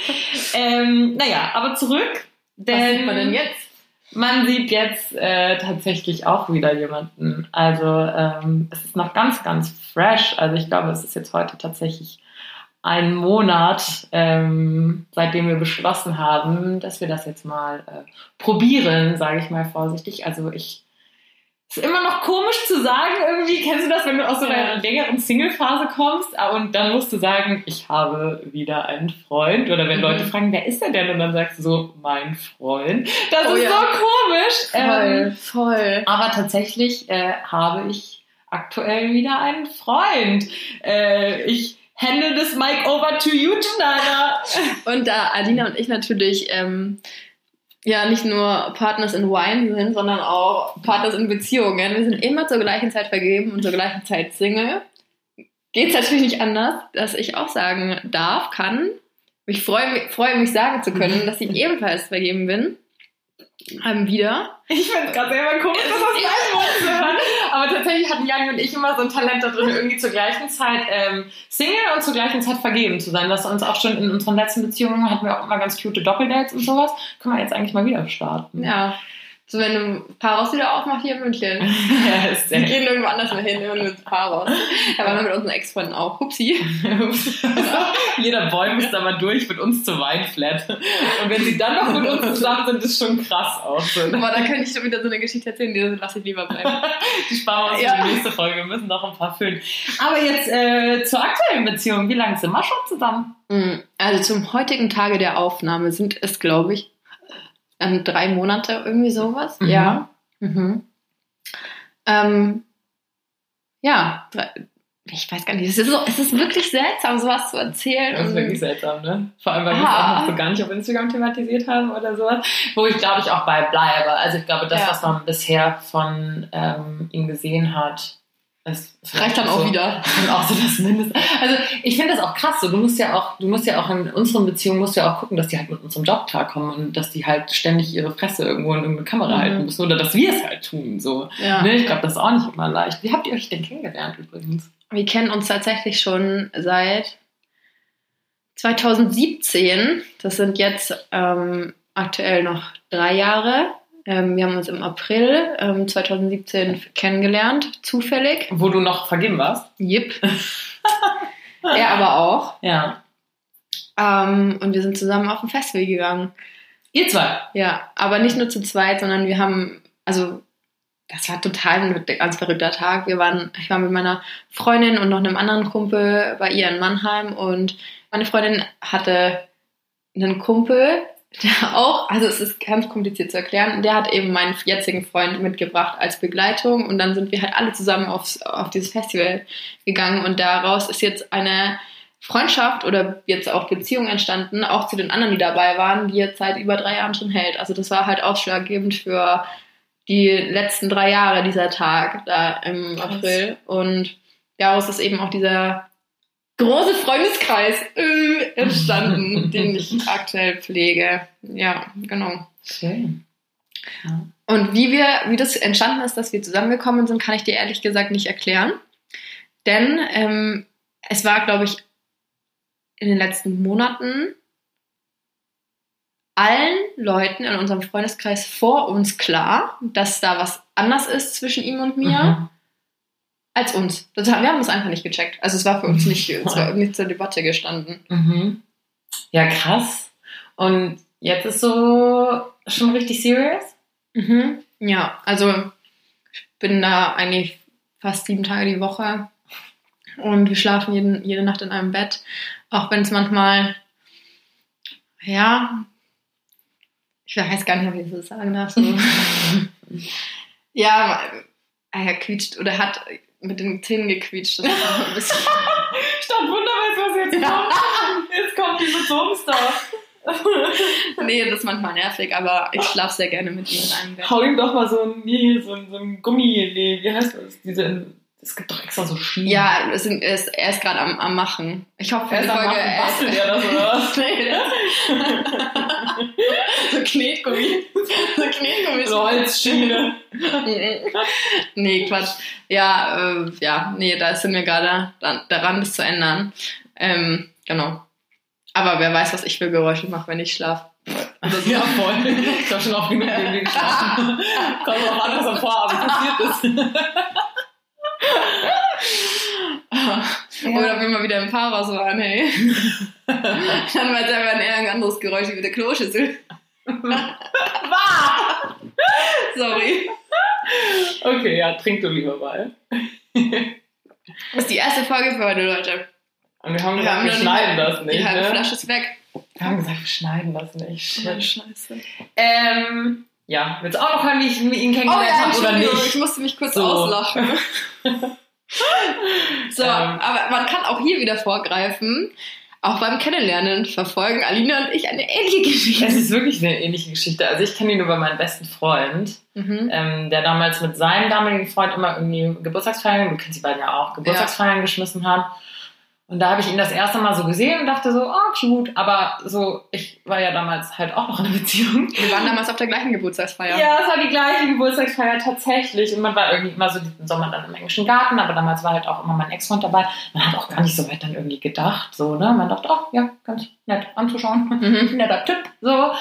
Ähm, naja, aber zurück. Denn Was sieht man denn jetzt? Man sieht jetzt äh, tatsächlich auch wieder jemanden. Also ähm, es ist noch ganz, ganz fresh. Also ich glaube, es ist jetzt heute tatsächlich ein Monat, ähm, seitdem wir beschlossen haben, dass wir das jetzt mal äh, probieren, sage ich mal vorsichtig. Also ich ist immer noch komisch zu sagen, irgendwie, kennst du das, wenn du aus so einer längeren Single-Phase kommst ah, und dann musst du sagen, ich habe wieder einen Freund oder wenn Mhm. Leute fragen, wer ist er denn? Und dann sagst du so, mein Freund. Das Oh ist ja. so komisch. Ähm, voll. aber tatsächlich äh, habe ich aktuell wieder einen Freund. Äh, ich hände this mic over to you, Schneider. Und da Alina und ich natürlich ähm, ja nicht nur Partners in Wine sind, sondern auch Partners in Beziehungen. Wir sind immer zur gleichen Zeit vergeben und zur gleichen Zeit Single. Geht es natürlich nicht anders, dass ich auch sagen darf, kann. Ich freue mich, freue mich sagen zu können, dass ich ebenfalls vergeben bin. Ähm, wieder. Ich finde es gerade selber komisch, das aus meinem Mund zu hören. Aber tatsächlich hatten Janni und ich immer so ein Talent da drin, irgendwie zur gleichen Zeit ähm, Single und zur gleichen Zeit vergeben zu sein. Was uns auch schon in unseren letzten Beziehungen hatten wir auch immer ganz cute Doppeldates und sowas. Können wir jetzt eigentlich mal wieder starten. Ja. So wenn du Paros wieder aufmacht hier in München. ja ist Wir gehen irgendwo anders mal hin, immer nur mit Paros. Da waren wir mit unseren Ex-Freunden auch. Hupsi. Jeder Boy muss da mal durch mit uns zur Weinflat. Und wenn sie dann noch mit uns zusammen sind, ist schon krass auch so. ne? Aber da könnte ich schon wieder so eine Geschichte erzählen, die lasse ich lieber bleiben. Die sparen wir uns Ja. für die nächste Folge. Wir müssen noch ein paar füllen. Aber jetzt äh, zur aktuellen Beziehung. Wie lange sind wir schon zusammen? Mm, Also zum heutigen Tage der Aufnahme sind es, glaube ich, ähm, drei Monate, irgendwie sowas. Mhm. Ja. Mhm. Ähm, ja, ich weiß gar nicht. Es ist, so, es ist wirklich seltsam, sowas zu erzählen. Das ist wirklich seltsam, ne? Vor allem, weil wir es Ah. auch noch so gar nicht auf Instagram thematisiert haben oder sowas. Wo ich, glaube ich, auch bei bleibe. Also ich glaube, das, Ja. was man bisher von ähm, ihm gesehen hat, ist reicht dann auch so, wieder. Und auch so das Mindeste. Also ich finde das auch krass. So, du musst ja auch, du musst ja auch in unseren Beziehungen musst ja auch gucken, dass die halt mit unserem Job klarkommen und dass die halt ständig ihre Fresse irgendwo in irgendeine Kamera Mhm. halten müssen oder dass wir es halt tun. So. Ja. Ne? Ich glaube, das ist auch nicht immer leicht. Wie habt ihr euch denn kennengelernt übrigens? Wir kennen uns tatsächlich schon seit 2017. Das sind jetzt ähm, aktuell noch drei Jahre. Ähm, wir haben uns im April ähm, 2017 kennengelernt, zufällig. Wo du noch vergeben warst? Jip. er aber auch. Ja. Ähm, und wir sind zusammen auf ein Festival gegangen. Ihr zwei. Ja, aber nicht nur zu zweit, sondern wir haben, also das war total ein ganz verrückter Tag. Wir waren, ich war mit meiner Freundin und noch einem anderen Kumpel bei ihr in Mannheim und meine Freundin hatte einen Kumpel, der auch, also es ist ganz kompliziert zu erklären, der hat eben meinen jetzigen Freund mitgebracht als Begleitung und dann sind wir halt alle zusammen aufs, auf dieses Festival gegangen und daraus ist jetzt eine Freundschaft oder jetzt auch Beziehung entstanden, auch zu den anderen, die dabei waren, die jetzt seit über drei Jahren schon hält. Also das war halt ausschlaggebend für die letzten drei Jahre dieser Tag da im Krass. April. Und daraus ist eben auch dieser große Freundeskreis äh, entstanden, den ich aktuell pflege. Ja, genau. Schön. Ja. Und wie wir, wie das entstanden ist, dass wir zusammengekommen sind, kann ich dir ehrlich gesagt nicht erklären. Denn ähm, es war, glaube ich, in den letzten Monaten allen Leuten in unserem Freundeskreis vor uns klar, dass da was anders ist zwischen ihm und mir Mhm. Als uns. Das, wir haben das einfach nicht gecheckt. Also es war für uns nicht, es war nicht zur Debatte gestanden. Mhm. Ja, krass. Und jetzt ist so schon richtig serious? Mhm. Ja, also ich bin da eigentlich fast sieben Tage die Woche und wir schlafen jeden, jede Nacht in einem Bett, auch wenn es manchmal, ja, ich weiß gar nicht, ob ich das sagen darf. So. ja, er quietscht oder hat mit den Zähnen gequietscht. Das ist ein bisschen Ich dachte, wunderbar, was jetzt kommt. Jetzt kommt die Betonstuff. nee, das ist manchmal nervig, aber ich schlafe sehr gerne mit ihm in einem Bett. Hau ihm doch mal so ein, nee, so ein, so ein Gummi, nee, wie heißt das? Diese, es gibt doch extra so Schienen. Ja, es sind, er ist, er ist gerade am, am Machen. Ich hoffe, Er ist am Folge Machen, er bastelt er das, oder was? Knetgummi. So Knetgummi. So Holzschiene. nee, Quatsch. Ja, äh, ja, nee, da sind wir gerade daran, das zu ändern. Ähm, genau. Aber wer weiß, was ich für Geräusche mache, wenn ich schlafe. Das ja voll. Ich habe schon oft genug neben dir geschlafen. Kommt auch an, was am Vorabend passiert ist. Oder wenn wir wieder im Fahrhaus waren, hey. Dann war es einfach ein eher ein anderes Geräusch wie der Kloschüssel. Sorry. Okay, ja, trink du lieber mal. Das ist die erste Folge für heute, Leute. Und wir haben Wir gesagt, haben wir noch schneiden das nicht. Die halbe Ne? Flasche ist weg. Wir haben gesagt, wir schneiden das nicht. Shit. Scheiße. Ähm, ja, willst du auch noch hören, wie ich ihn kennengelernt habe oder Oh Entschuldigung, nicht? ich musste mich kurz So. auslachen. so, Ähm. aber man kann auch hier wieder vorgreifen. Auch beim Kennenlernen verfolgen Alina und ich eine ähnliche Geschichte. Es ist wirklich eine ähnliche Geschichte. Also ich kenne ihn über meinen besten Freund, Mhm. ähm, der damals mit seinem damaligen Freund immer irgendwie Geburtstagsfeiern, du kennst die beiden ja auch, Geburtstagsfeiern geschmissen hat. Und da habe ich ihn das erste Mal so gesehen und dachte so, oh, cute. Aber so, ich war ja damals halt auch noch in einer Beziehung. Wir waren damals auf der gleichen Geburtstagsfeier. Ja, es war die gleiche Geburtstagsfeier tatsächlich. Und man war irgendwie immer so diesen Sommer dann im englischen Garten, aber damals war halt auch immer mein Ex-Freund dabei. Man hat auch gar nicht so weit dann irgendwie gedacht. So, ne? Man dachte, ach ja, ganz nett anzuschauen. Mhm. Netter Typ. So.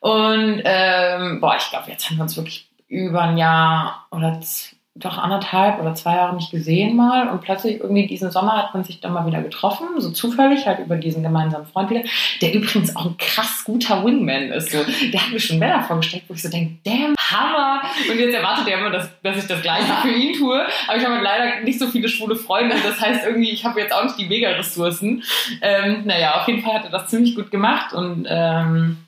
Und ähm, boah, ich glaube, jetzt haben wir uns wirklich über ein Jahr oder z- doch anderthalb oder zwei Jahre nicht gesehen mal. Und plötzlich irgendwie diesen Sommer hat man sich dann mal wieder getroffen, so zufällig, halt über diesen gemeinsamen Freund wieder, der übrigens auch ein krass guter Wingman ist. So. Der hat mir schon Männer vorgestellt, wo ich so denke, damn, Hammer. Und jetzt erwartet er immer, dass, dass ich das Gleiche für ihn tue. Aber ich habe halt leider nicht so viele schwule Freunde. Das heißt irgendwie, ich habe jetzt auch nicht die Mega-Ressourcen. Ähm, naja, auf jeden Fall hat er das ziemlich gut gemacht und ähm,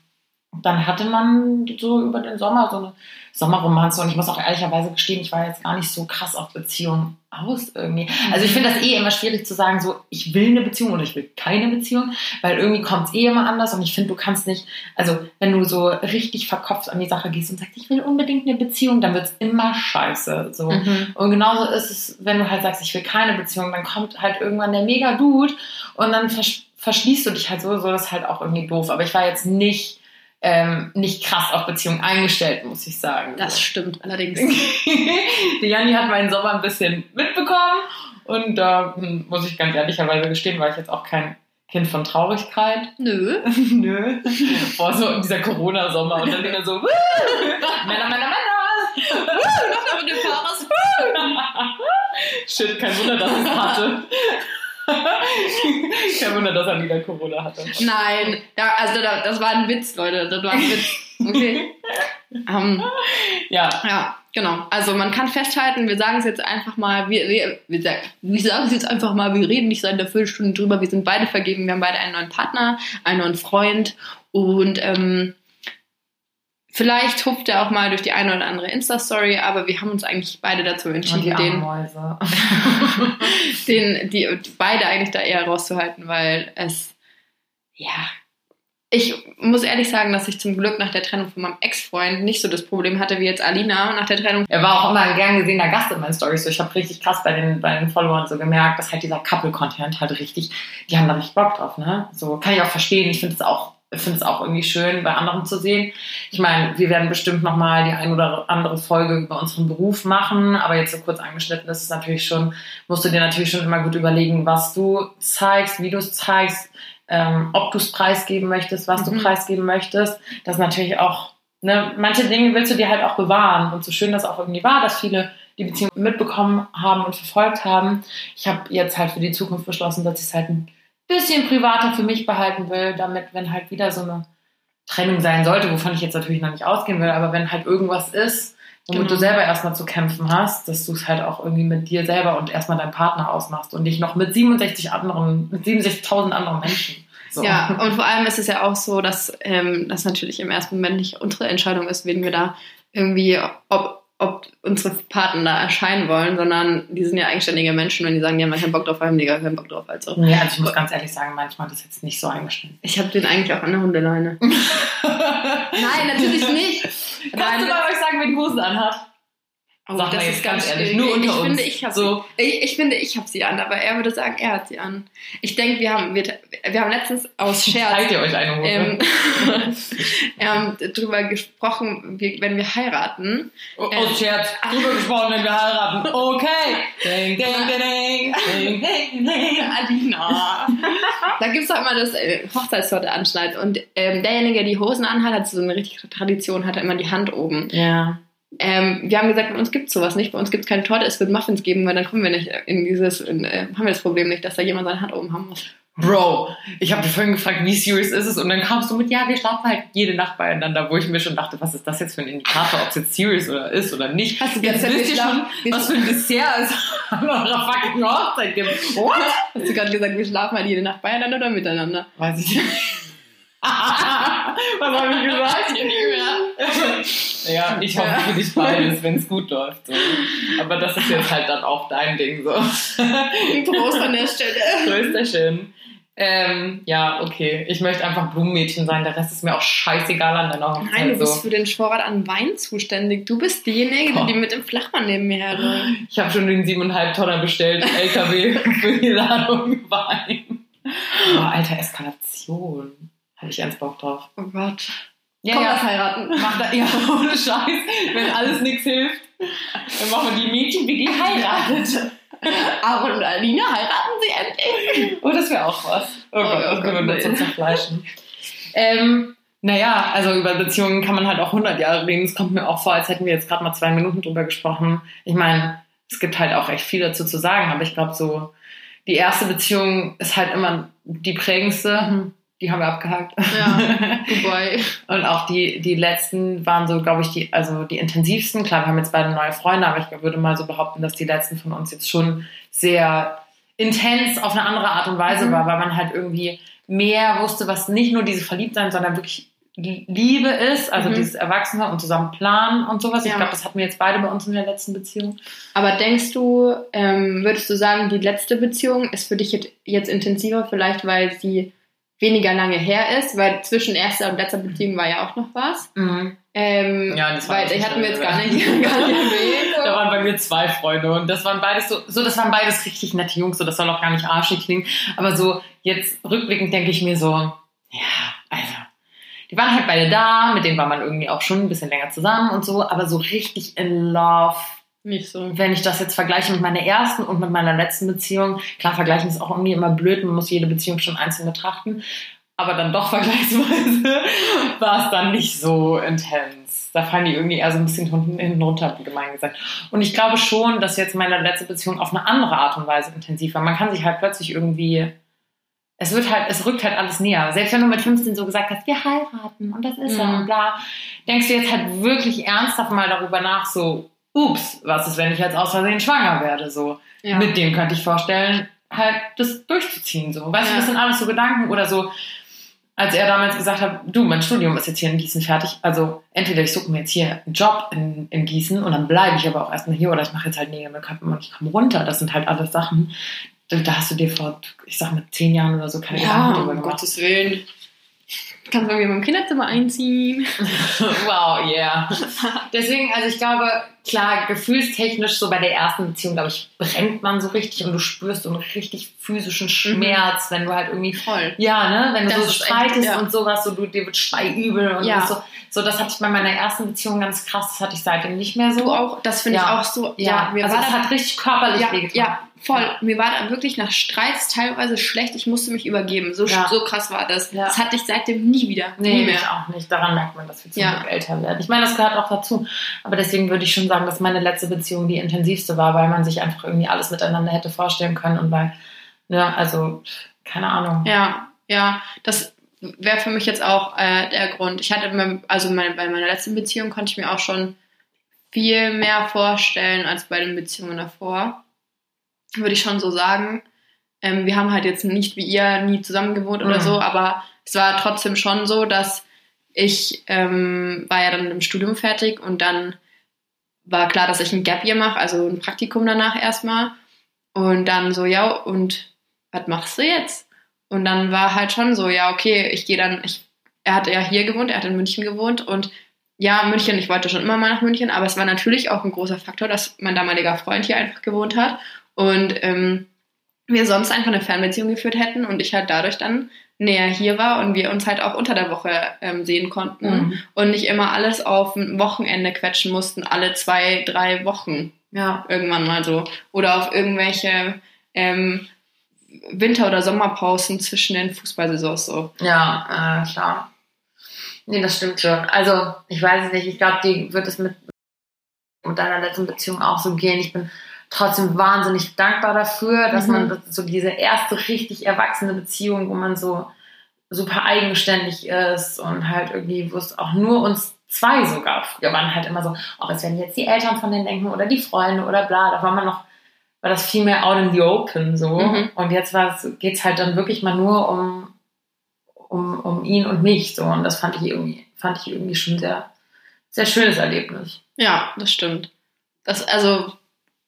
dann hatte man so über den Sommer so eine Sommerromanze und ich muss auch ehrlicherweise gestehen, ich war jetzt gar nicht so krass auf Beziehungen aus irgendwie. Also ich finde das eh immer schwierig zu sagen, so ich will eine Beziehung oder ich will keine Beziehung, weil irgendwie kommt es eh immer anders und ich finde, du kannst nicht, also wenn du so richtig verkopft an die Sache gehst und sagst, ich will unbedingt eine Beziehung, dann wird es immer scheiße. So. Mhm. Und genauso ist es, wenn du halt sagst, ich will keine Beziehung, dann kommt halt irgendwann der mega Dude und dann vers verschließt du dich halt so, so das ist halt auch irgendwie doof. Aber ich war jetzt nicht, ähm, nicht krass auf Beziehung eingestellt, muss ich sagen. Das stimmt allerdings. Die Janni hat meinen Sommer ein bisschen mitbekommen und da hm, muss ich ganz ehrlicherweise gestehen, war ich jetzt auch kein Kind von Traurigkeit. Nö. Nö. Boah, so in dieser Corona-Sommer und dann wieder so, Männer, Männer, Männer. Shit, kein Wunder, dass ich es hatte. kein Wunder, dass er wieder Corona hatte. Nein, da, also da, das war ein Witz, Leute. Das war ein Witz. Okay. Ähm, Ja, ja, genau. Also man kann festhalten, wir sagen es jetzt einfach mal, wir, wir, wir, sagen, wir sagen es jetzt einfach mal, wir reden nicht seit einer Viertelstunde drüber, wir sind beide vergeben, wir haben beide einen neuen Partner, einen neuen Freund und ähm, vielleicht hupft er auch mal durch die eine oder andere Insta-Story, aber wir haben uns eigentlich beide dazu entschieden, den, den, die, beide eigentlich da eher rauszuhalten, weil es, ja, ich muss ehrlich sagen, dass ich zum Glück nach der Trennung von meinem Ex-Freund nicht so das Problem hatte wie jetzt Alina nach der Trennung. Er war auch immer ein gern gesehener Gast in meinen Stories. So, ich habe richtig krass bei den, bei den Followern so gemerkt, dass halt dieser Couple-Content halt richtig, die haben da richtig Bock drauf, ne? So kann ich auch verstehen. Ich finde es auch finde es auch irgendwie schön, bei anderen zu sehen. Ich meine, wir werden bestimmt nochmal die ein oder andere Folge über unseren Beruf machen, aber jetzt so kurz angeschnitten ist es natürlich schon, musst du dir natürlich schon immer gut überlegen, was du zeigst, wie du es zeigst, ähm, ob du es preisgeben möchtest, was Mhm. du preisgeben möchtest. Das ist natürlich auch, ne, manche Dinge willst du dir halt auch bewahren. Und so schön das auch irgendwie war, dass viele die Beziehung mitbekommen haben und verfolgt haben. Ich habe jetzt halt für die Zukunft beschlossen, dass ich es halt ein bisschen privater für mich behalten will, damit, wenn halt wieder so eine Trennung sein sollte, wovon ich jetzt natürlich noch nicht ausgehen will, aber wenn halt irgendwas ist, womit Genau. du selber erstmal zu kämpfen hast, dass du es halt auch irgendwie mit dir selber und erstmal deinem Partner ausmachst und nicht noch mit 67 anderen, mit 67.000 anderen Menschen. So. Ja, und vor allem ist es ja auch so, dass ähm, das natürlich im ersten Moment nicht unsere Entscheidung ist, wen wir da irgendwie, ob, ob unsere Partner da erscheinen wollen, sondern die sind ja eigenständige Menschen und die sagen, die haben keinen Bock drauf, haben die gar keinen Bock drauf. Also Ja, also ich muss ganz ehrlich sagen, manchmal ist das jetzt nicht so eingeschnitten. ich habe den eigentlich auch an der Hundeleine. Nein, natürlich nicht. Kannst Nein, du mal euch sagen, wer die Hosen anhat? Oh, Sag mal das ist ganz ganz ehrlich, nur unter ich uns. Finde, ich So. ich, ich finde, ich habe sie an, aber er würde sagen, er hat sie an. Ich denke, wir haben, wir, wir haben letztens aus Scherz Teilt ihr euch eine Hose? ähm, ähm, drüber gesprochen, wie, wenn wir heiraten. Oh, äh, oh Scherz, drüber gesprochen, wenn wir heiraten. Okay. Ding, ding, ding, ding, ding, ding. Alina. da gibt es auch immer das äh, Hochzeitstorte anschnallt. Und ähm, derjenige, der die Hosen anhat, hat so eine richtige Tradition, hat immer die Hand oben. Ja. Ähm, wir haben gesagt, bei uns gibt es sowas nicht. Bei uns gibt es keine Torte, es wird Muffins geben, weil dann kommen wir nicht in dieses, in, äh, haben wir das Problem nicht, dass da jemand seine Hand oben haben muss. Bro, ich habe dich vorhin gefragt, wie serious ist es? Und dann kamst du mit, ja, wir schlafen halt jede Nacht beieinander, wo ich mir schon dachte, was ist das jetzt für ein Indikator, ob es jetzt serious oder ist oder nicht. Hast du jetzt gesagt, wisst ihr schon, was für ein Dessert es an eurer fucking Hochzeit gibt. What? Hast du gerade gesagt, wir schlafen halt jede Nacht beieinander oder miteinander? Weiß ich nicht. was habe ich gesagt? Ja, ich hoffe für dich beides, wenn es gut läuft. So. Aber das ist jetzt halt dann auch dein Ding so. Prost an der Stelle. Größterchen. Ähm, ja, okay. Ich möchte einfach Blumenmädchen sein. Der Rest ist mir auch scheißegal an deiner Hochzeit. Nein, du bist so. für den Vorrat an Wein zuständig. Du bist diejenige, Boah. die mit dem Flachmann neben mir herläuft. Ich habe schon den 7,5 Tonner bestellt, LKW für die Ladung Wein. Boah, alter, Eskalation. Habe ich ernst Bock drauf. Oh Gott. Ja, Komm, ja. lass heiraten. Mach da, ja, ohne Scheiß. Wenn alles nichts hilft, dann machen wir die Mädchen, wie die heiratet. Aaron und Alina heiraten sie endlich. Oh, das wäre auch was. Oh, Oh, Gott, oh das können wir Gott, nee. zerfleischen. Ähm, naja, also über Beziehungen kann man halt auch 100 Jahre reden. Es kommt mir auch vor, als hätten wir jetzt gerade mal zwei Minuten drüber gesprochen. Ich meine, es gibt halt auch echt viel dazu zu sagen, aber ich glaube so, die erste Beziehung ist halt immer die prägendste. Die haben wir abgehakt. Ja, Goodbye. Und auch die, die letzten waren so, glaube ich, die, also die intensivsten. Klar, wir haben jetzt beide neue Freunde, aber ich würde mal so behaupten, dass die letzten von uns jetzt schon sehr intens auf eine andere Art und Weise Mhm. war, weil man halt irgendwie mehr wusste, was nicht nur diese Verliebtsein, sondern wirklich Liebe ist, also Mhm. dieses Erwachsene und zusammen planen und sowas. Ich Ja. glaube, das hatten wir jetzt beide bei uns in der letzten Beziehung. Aber denkst du, ähm, würdest du sagen, die letzte Beziehung ist für dich jetzt intensiver, vielleicht weil sie weniger lange her ist? Weil zwischen erster und letzter Beziehung war ja auch noch was. Ähm, Ja, das war weil die hatten wir jetzt gar nicht, gar nicht erwähnt. Da waren bei mir zwei Freunde und das waren beides so, so das waren beides richtig nette Jungs, so das soll auch gar nicht arschig klingen, aber so jetzt rückblickend denke ich mir so, ja, also die waren halt beide da, mit denen war man irgendwie auch schon ein bisschen länger zusammen und so, aber so richtig in Love, Nicht so. wenn ich das jetzt vergleiche mit meiner ersten und mit meiner letzten Beziehung, klar, vergleichen ist auch irgendwie immer blöd, man muss jede Beziehung schon einzeln betrachten, aber dann doch vergleichsweise war es dann nicht so intens. Da fallen die irgendwie eher so ein bisschen hinten runter, wie gemein gesagt. Und ich glaube schon, dass jetzt meine letzte Beziehung auf eine andere Art und Weise intensiv war. Man kann sich halt plötzlich irgendwie, es wird halt, es rückt halt alles näher. Selbst wenn du mit 15 so gesagt hast, wir heiraten und das ist Mhm. und bla, denkst du jetzt halt wirklich ernsthaft mal darüber nach, so, ups, was ist, wenn ich jetzt aus Versehen schwanger werde, so. Ja. Mit dem könnte ich vorstellen, halt das durchzuziehen, so. Weißt Ja. du, das sind alles so Gedanken oder so, als er damals gesagt hat, du, mein Studium ist jetzt hier in Gießen fertig, also entweder ich suche mir jetzt hier einen Job in, in Gießen und dann bleibe ich aber auch erstmal hier oder ich mache jetzt halt Nägel mit Köpfen und ich komme runter. Das sind halt alles Sachen, da, hast du dir vor, ich sag mal, zehn Jahren oder so keine Ja, Gedanken drüber um gemacht. Gottes Willen. Kannst bei mir im Kinderzimmer einziehen. wow, yeah. Deswegen, also ich glaube, klar, gefühlstechnisch so bei der ersten Beziehung, glaube ich, brennt man so richtig und du spürst so einen richtig physischen Schmerz, mhm. wenn du halt irgendwie voll. Ja, ne, wenn du das so streitest ja. und sowas, so du dir wird schreiübel und ja. so. So, das hatte ich bei meiner ersten Beziehung ganz krass, das hatte ich seitdem nicht mehr so. Du auch, das finde ja. ich auch so. Ja, mir also war das hat richtig körperlich ja, wehgetan. Ja, voll. Mir war da wirklich nach Streits teilweise schlecht. Ich musste mich übergeben. So, so krass war das. Das hatte ich seitdem nie wieder. Nee, nie mehr. ich auch nicht. Daran merkt man, dass wir zum Glück älter werden. Ich meine, das gehört auch dazu. Aber deswegen würde ich schon sagen, dass meine letzte Beziehung die intensivste war, weil man sich einfach irgendwie alles miteinander hätte vorstellen können und weil, ja, also, keine Ahnung. Ja, ja, das wäre für mich jetzt auch äh, der Grund. Ich hatte, also meine, bei meiner letzten Beziehung konnte ich mir auch schon viel mehr vorstellen als bei den Beziehungen davor. Würde ich schon so sagen. Ähm, wir haben halt jetzt nicht wie ihr nie zusammen gewohnt oder mhm. so, aber es war trotzdem schon so, dass ich ähm, war ja dann im Studium fertig und dann war klar, dass ich ein Gap Year mache, also ein Praktikum danach erstmal. Und dann so, ja, und was machst du jetzt? Und dann war halt schon so, ja, okay, ich gehe dann, ich, er hatte ja hier gewohnt, er hat in München gewohnt und ja, München, ich wollte schon immer mal nach München, aber es war natürlich auch ein großer Faktor, dass mein damaliger Freund hier einfach gewohnt hat und ähm, wir sonst einfach eine Fernbeziehung geführt hätten und ich halt dadurch dann näher hier war und wir uns halt auch unter der Woche ähm, sehen konnten mhm. und nicht immer alles auf ein Wochenende quetschen mussten, alle zwei, drei Wochen. Ja. Irgendwann mal so. Oder auf irgendwelche ähm, Winter- oder Sommerpausen zwischen den Fußballsaisons so. Ja, äh, klar. Nee, das stimmt schon. Also, ich weiß es nicht. Ich glaube, die wird es mit, mit deiner letzten Beziehung auch so gehen. Ich bin trotzdem wahnsinnig dankbar dafür, dass mhm. man so diese erste richtig erwachsene Beziehung, wo man so super eigenständig ist und halt irgendwie, wo es auch nur uns zwei so gab. Wir waren halt immer so, ob es werden jetzt die Eltern von denen denken oder die Freunde oder bla. Da war man noch, war das viel mehr out in the open so. Mhm. Und jetzt geht es halt dann wirklich mal nur um, um, um ihn und mich so. Und das fand ich irgendwie, fand ich irgendwie schon sehr, sehr schönes Erlebnis. Ja, das stimmt. Das, also,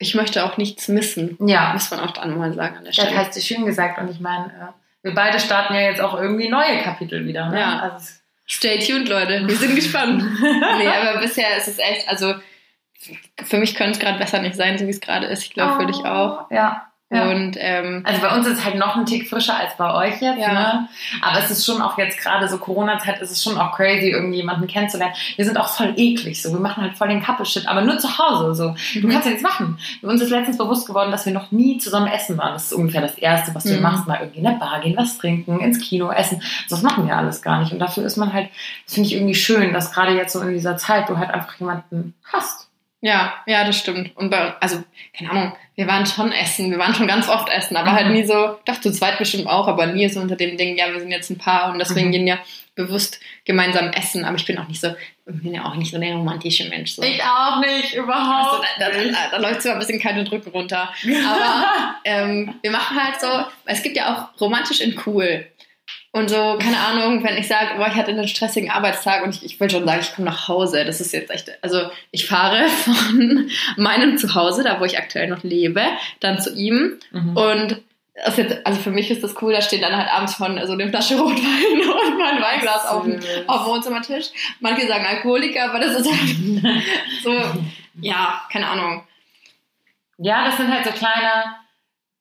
ich möchte auch nichts missen. Ja. Muss man auch dann mal sagen an der Stelle. Das hast du schön gesagt. Und ich meine, äh, wir beide starten ja jetzt auch irgendwie neue Kapitel wieder. Ne? Ja. Also Stay tuned, Leute. Wir sind gespannt. nee, aber bisher ist es echt, also für mich könnte es gerade besser nicht sein, so wie es gerade ist. Ich glaube, oh, für dich auch. Ja. Ja. Und, ähm, also bei uns ist es halt noch ein Tick frischer als bei euch jetzt, ja. ne? Aber es ist schon auch jetzt gerade so Corona-Zeit, ist es schon auch crazy, irgendjemanden kennenzulernen. Wir sind auch voll eklig, so. Wir machen halt voll den Couple-Shit, aber nur zu Hause, so. Mhm. Du kannst ja nichts machen. Uns ist letztens bewusst geworden, dass wir noch nie zusammen essen waren. Das ist ungefähr das Erste, was du mhm. machst. Mal irgendwie in der Bar gehen, was trinken, ins Kino, essen. Das machen wir alles gar nicht. Und dafür ist man halt, das finde ich irgendwie schön, dass gerade jetzt so in dieser Zeit du halt einfach jemanden hast. Ja, ja, das stimmt. Und bei, also, keine Ahnung, wir waren schon essen, wir waren schon ganz oft essen, aber halt mhm. halt nie so, doch zu zweit bestimmt auch, aber nie so unter dem Ding, ja, wir sind jetzt ein Paar und deswegen mhm. gehen ja bewusst gemeinsam essen, aber ich bin auch nicht so, ich bin ja auch nicht so der romantische Mensch. So. Ich auch nicht, überhaupt. Also, da, da, da, da, läuft zwar ein bisschen keine Drücken runter, aber ähm, wir machen halt so, es gibt ja auch romantisch in cool. Und so, keine Ahnung, wenn ich sage, boah, ich hatte einen stressigen Arbeitstag und ich, ich will schon sagen, ich komme nach Hause. Das ist jetzt echt, also ich fahre von meinem Zuhause, da wo ich aktuell noch lebe, dann zu ihm. Mhm. Und jetzt, also für mich ist das cool, da steht dann halt abends von so eine Flasche Rotwein und mein Weinglas auf dem, auf dem Wohnzimmertisch. Manche sagen Alkoholiker, aber das ist halt so, ja, keine Ahnung. Ja, das sind halt so kleine,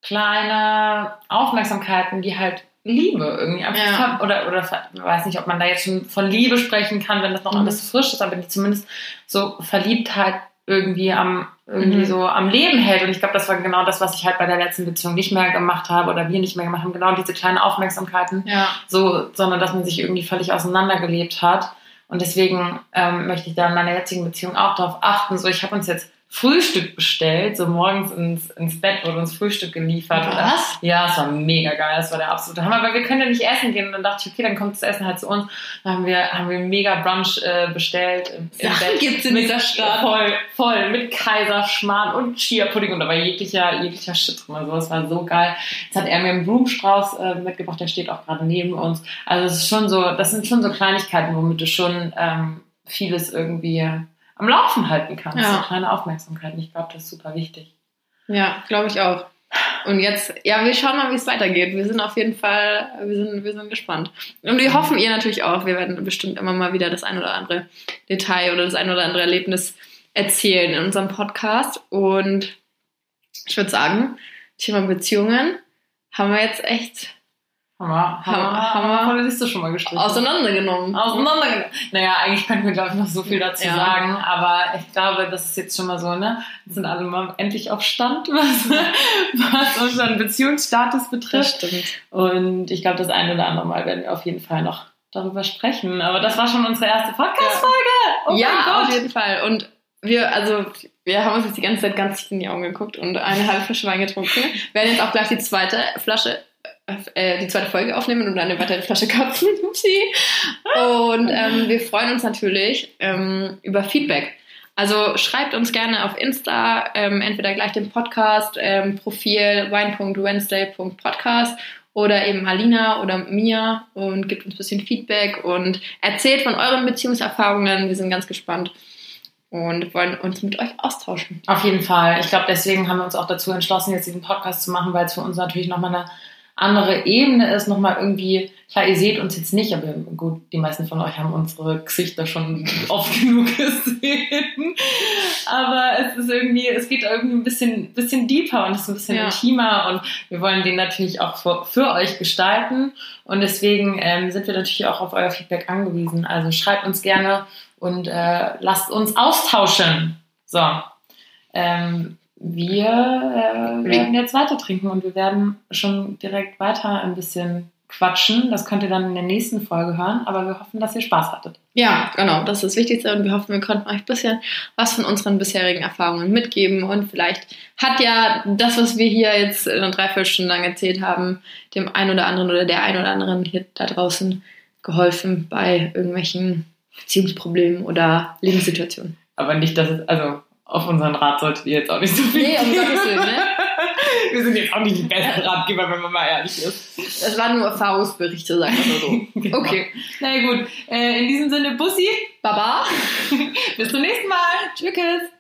kleine Aufmerksamkeiten, die halt Liebe irgendwie einfach ja. oder oder weiß nicht, ob man da jetzt schon von Liebe sprechen kann, wenn das noch mhm. alles frisch ist, aber die zumindest so Verliebtheit irgendwie am irgendwie mhm. so am Leben hält und ich glaube, das war genau das, was ich halt bei der letzten Beziehung nicht mehr gemacht habe oder wir nicht mehr gemacht haben, genau diese kleinen Aufmerksamkeiten, ja. so, sondern dass man sich irgendwie völlig auseinandergelebt hat und deswegen ähm, möchte ich da in meiner jetzigen Beziehung auch darauf achten, so ich habe uns jetzt Frühstück bestellt, so morgens ins, ins Bett wurde uns Frühstück geliefert. Was? Ja, es war mega geil, das war der absolute Hammer, weil wir können ja nicht essen gehen und dann dachte ich, okay, dann kommt das Essen halt zu uns. Dann haben wir, haben wir mega Brunch äh, bestellt im, im Bett. gibt's in dieser Stadt. Voll, voll, mit Kaiserschmarrn und Chia-Pudding und da war jeglicher, jeglicher Shit drin, also es war so geil. Jetzt hat er mir einen Blumenstrauß äh, mitgebracht, der steht auch gerade neben uns. Also es ist schon so, das sind schon so Kleinigkeiten, womit du schon ähm, vieles irgendwie am Laufen halten kannst. Ja. So kleine Aufmerksamkeit. Ich glaube, das ist super wichtig. Ja, glaube ich auch. Und jetzt, ja, wir schauen mal, wie es weitergeht. Wir sind auf jeden Fall, wir sind, wir sind gespannt. Und wir hoffen, ihr natürlich auch. Wir werden bestimmt immer mal wieder das ein oder andere Detail oder das ein oder andere Erlebnis erzählen in unserem Podcast. Und ich würde sagen, Thema Beziehungen haben wir jetzt echt Haben wir, haben, wir, Liste schon mal gestrichen. auseinandergenommen. Auseinandergenommen. Naja, eigentlich könnten wir, glaube ich, noch so viel dazu Ja. sagen, aber ich glaube, das ist jetzt schon mal so, ne? Jetzt sind alle mal endlich auf Stand, was, was unseren Beziehungsstatus Das betrifft. stimmt. Und ich glaube, das ein oder andere Mal werden wir auf jeden Fall noch darüber sprechen. Aber das war schon unsere erste Podcast-Folge. Oh ja, auf jeden Fall. Und wir, also, wir haben uns jetzt die ganze Zeit ganz tief in die Augen geguckt und eine halbe Flasche Wein getrunken. Wir werden jetzt auch gleich die zweite Flasche, äh, die zweite Folge aufnehmen und eine weitere Flasche kapseln. Upsi. Und ähm, wir freuen uns natürlich ähm, über Feedback. Also schreibt uns gerne auf Insta, ähm, entweder gleich dem Podcast, ähm, Profil wine.wednesday.podcast oder eben Alina oder mir und gibt uns ein bisschen Feedback und erzählt von euren Beziehungserfahrungen. Wir sind ganz gespannt und wollen uns mit euch austauschen. Auf jeden Fall. Ich glaube, deswegen haben wir uns auch dazu entschlossen, jetzt diesen Podcast zu machen, weil es für uns natürlich nochmal eine andere Ebene ist, nochmal irgendwie, klar, ihr seht uns jetzt nicht, aber gut, die meisten von euch haben unsere Gesichter schon oft genug gesehen. Aber es ist irgendwie, es geht irgendwie ein bisschen, bisschen deeper und es ist ein bisschen Ja. intimer und wir wollen den natürlich auch für, für euch gestalten und deswegen ähm, sind wir natürlich auch auf euer Feedback angewiesen. Also schreibt uns gerne und äh, lasst uns austauschen. So. Ähm, wir äh, werden jetzt weiter trinken und wir werden schon direkt weiter ein bisschen quatschen. Das könnt ihr dann in der nächsten Folge hören, aber wir hoffen, dass ihr Spaß hattet. Ja, genau, das ist das Wichtigste und wir hoffen, wir konnten euch ein bisschen was von unseren bisherigen Erfahrungen mitgeben und vielleicht hat ja das, was wir hier jetzt in einer Dreiviertelstunde lang erzählt haben, dem einen oder anderen oder der einen oder anderen hier da draußen geholfen bei irgendwelchen Beziehungsproblemen oder Lebenssituationen. Aber nicht, dass es, also auf unseren Rat solltet ihr jetzt auch nicht so viel Nee, um. Gottes Willen, ne? Wir sind jetzt auch nicht die besten Ratgeber, wenn man mal ehrlich ist. Das waren nur Erfahrungsberichte, sagen wir so. Genau. Okay, Na ja, gut, äh, in diesem Sinne, Bussi, Baba. bis zum nächsten Mal. Tschüss.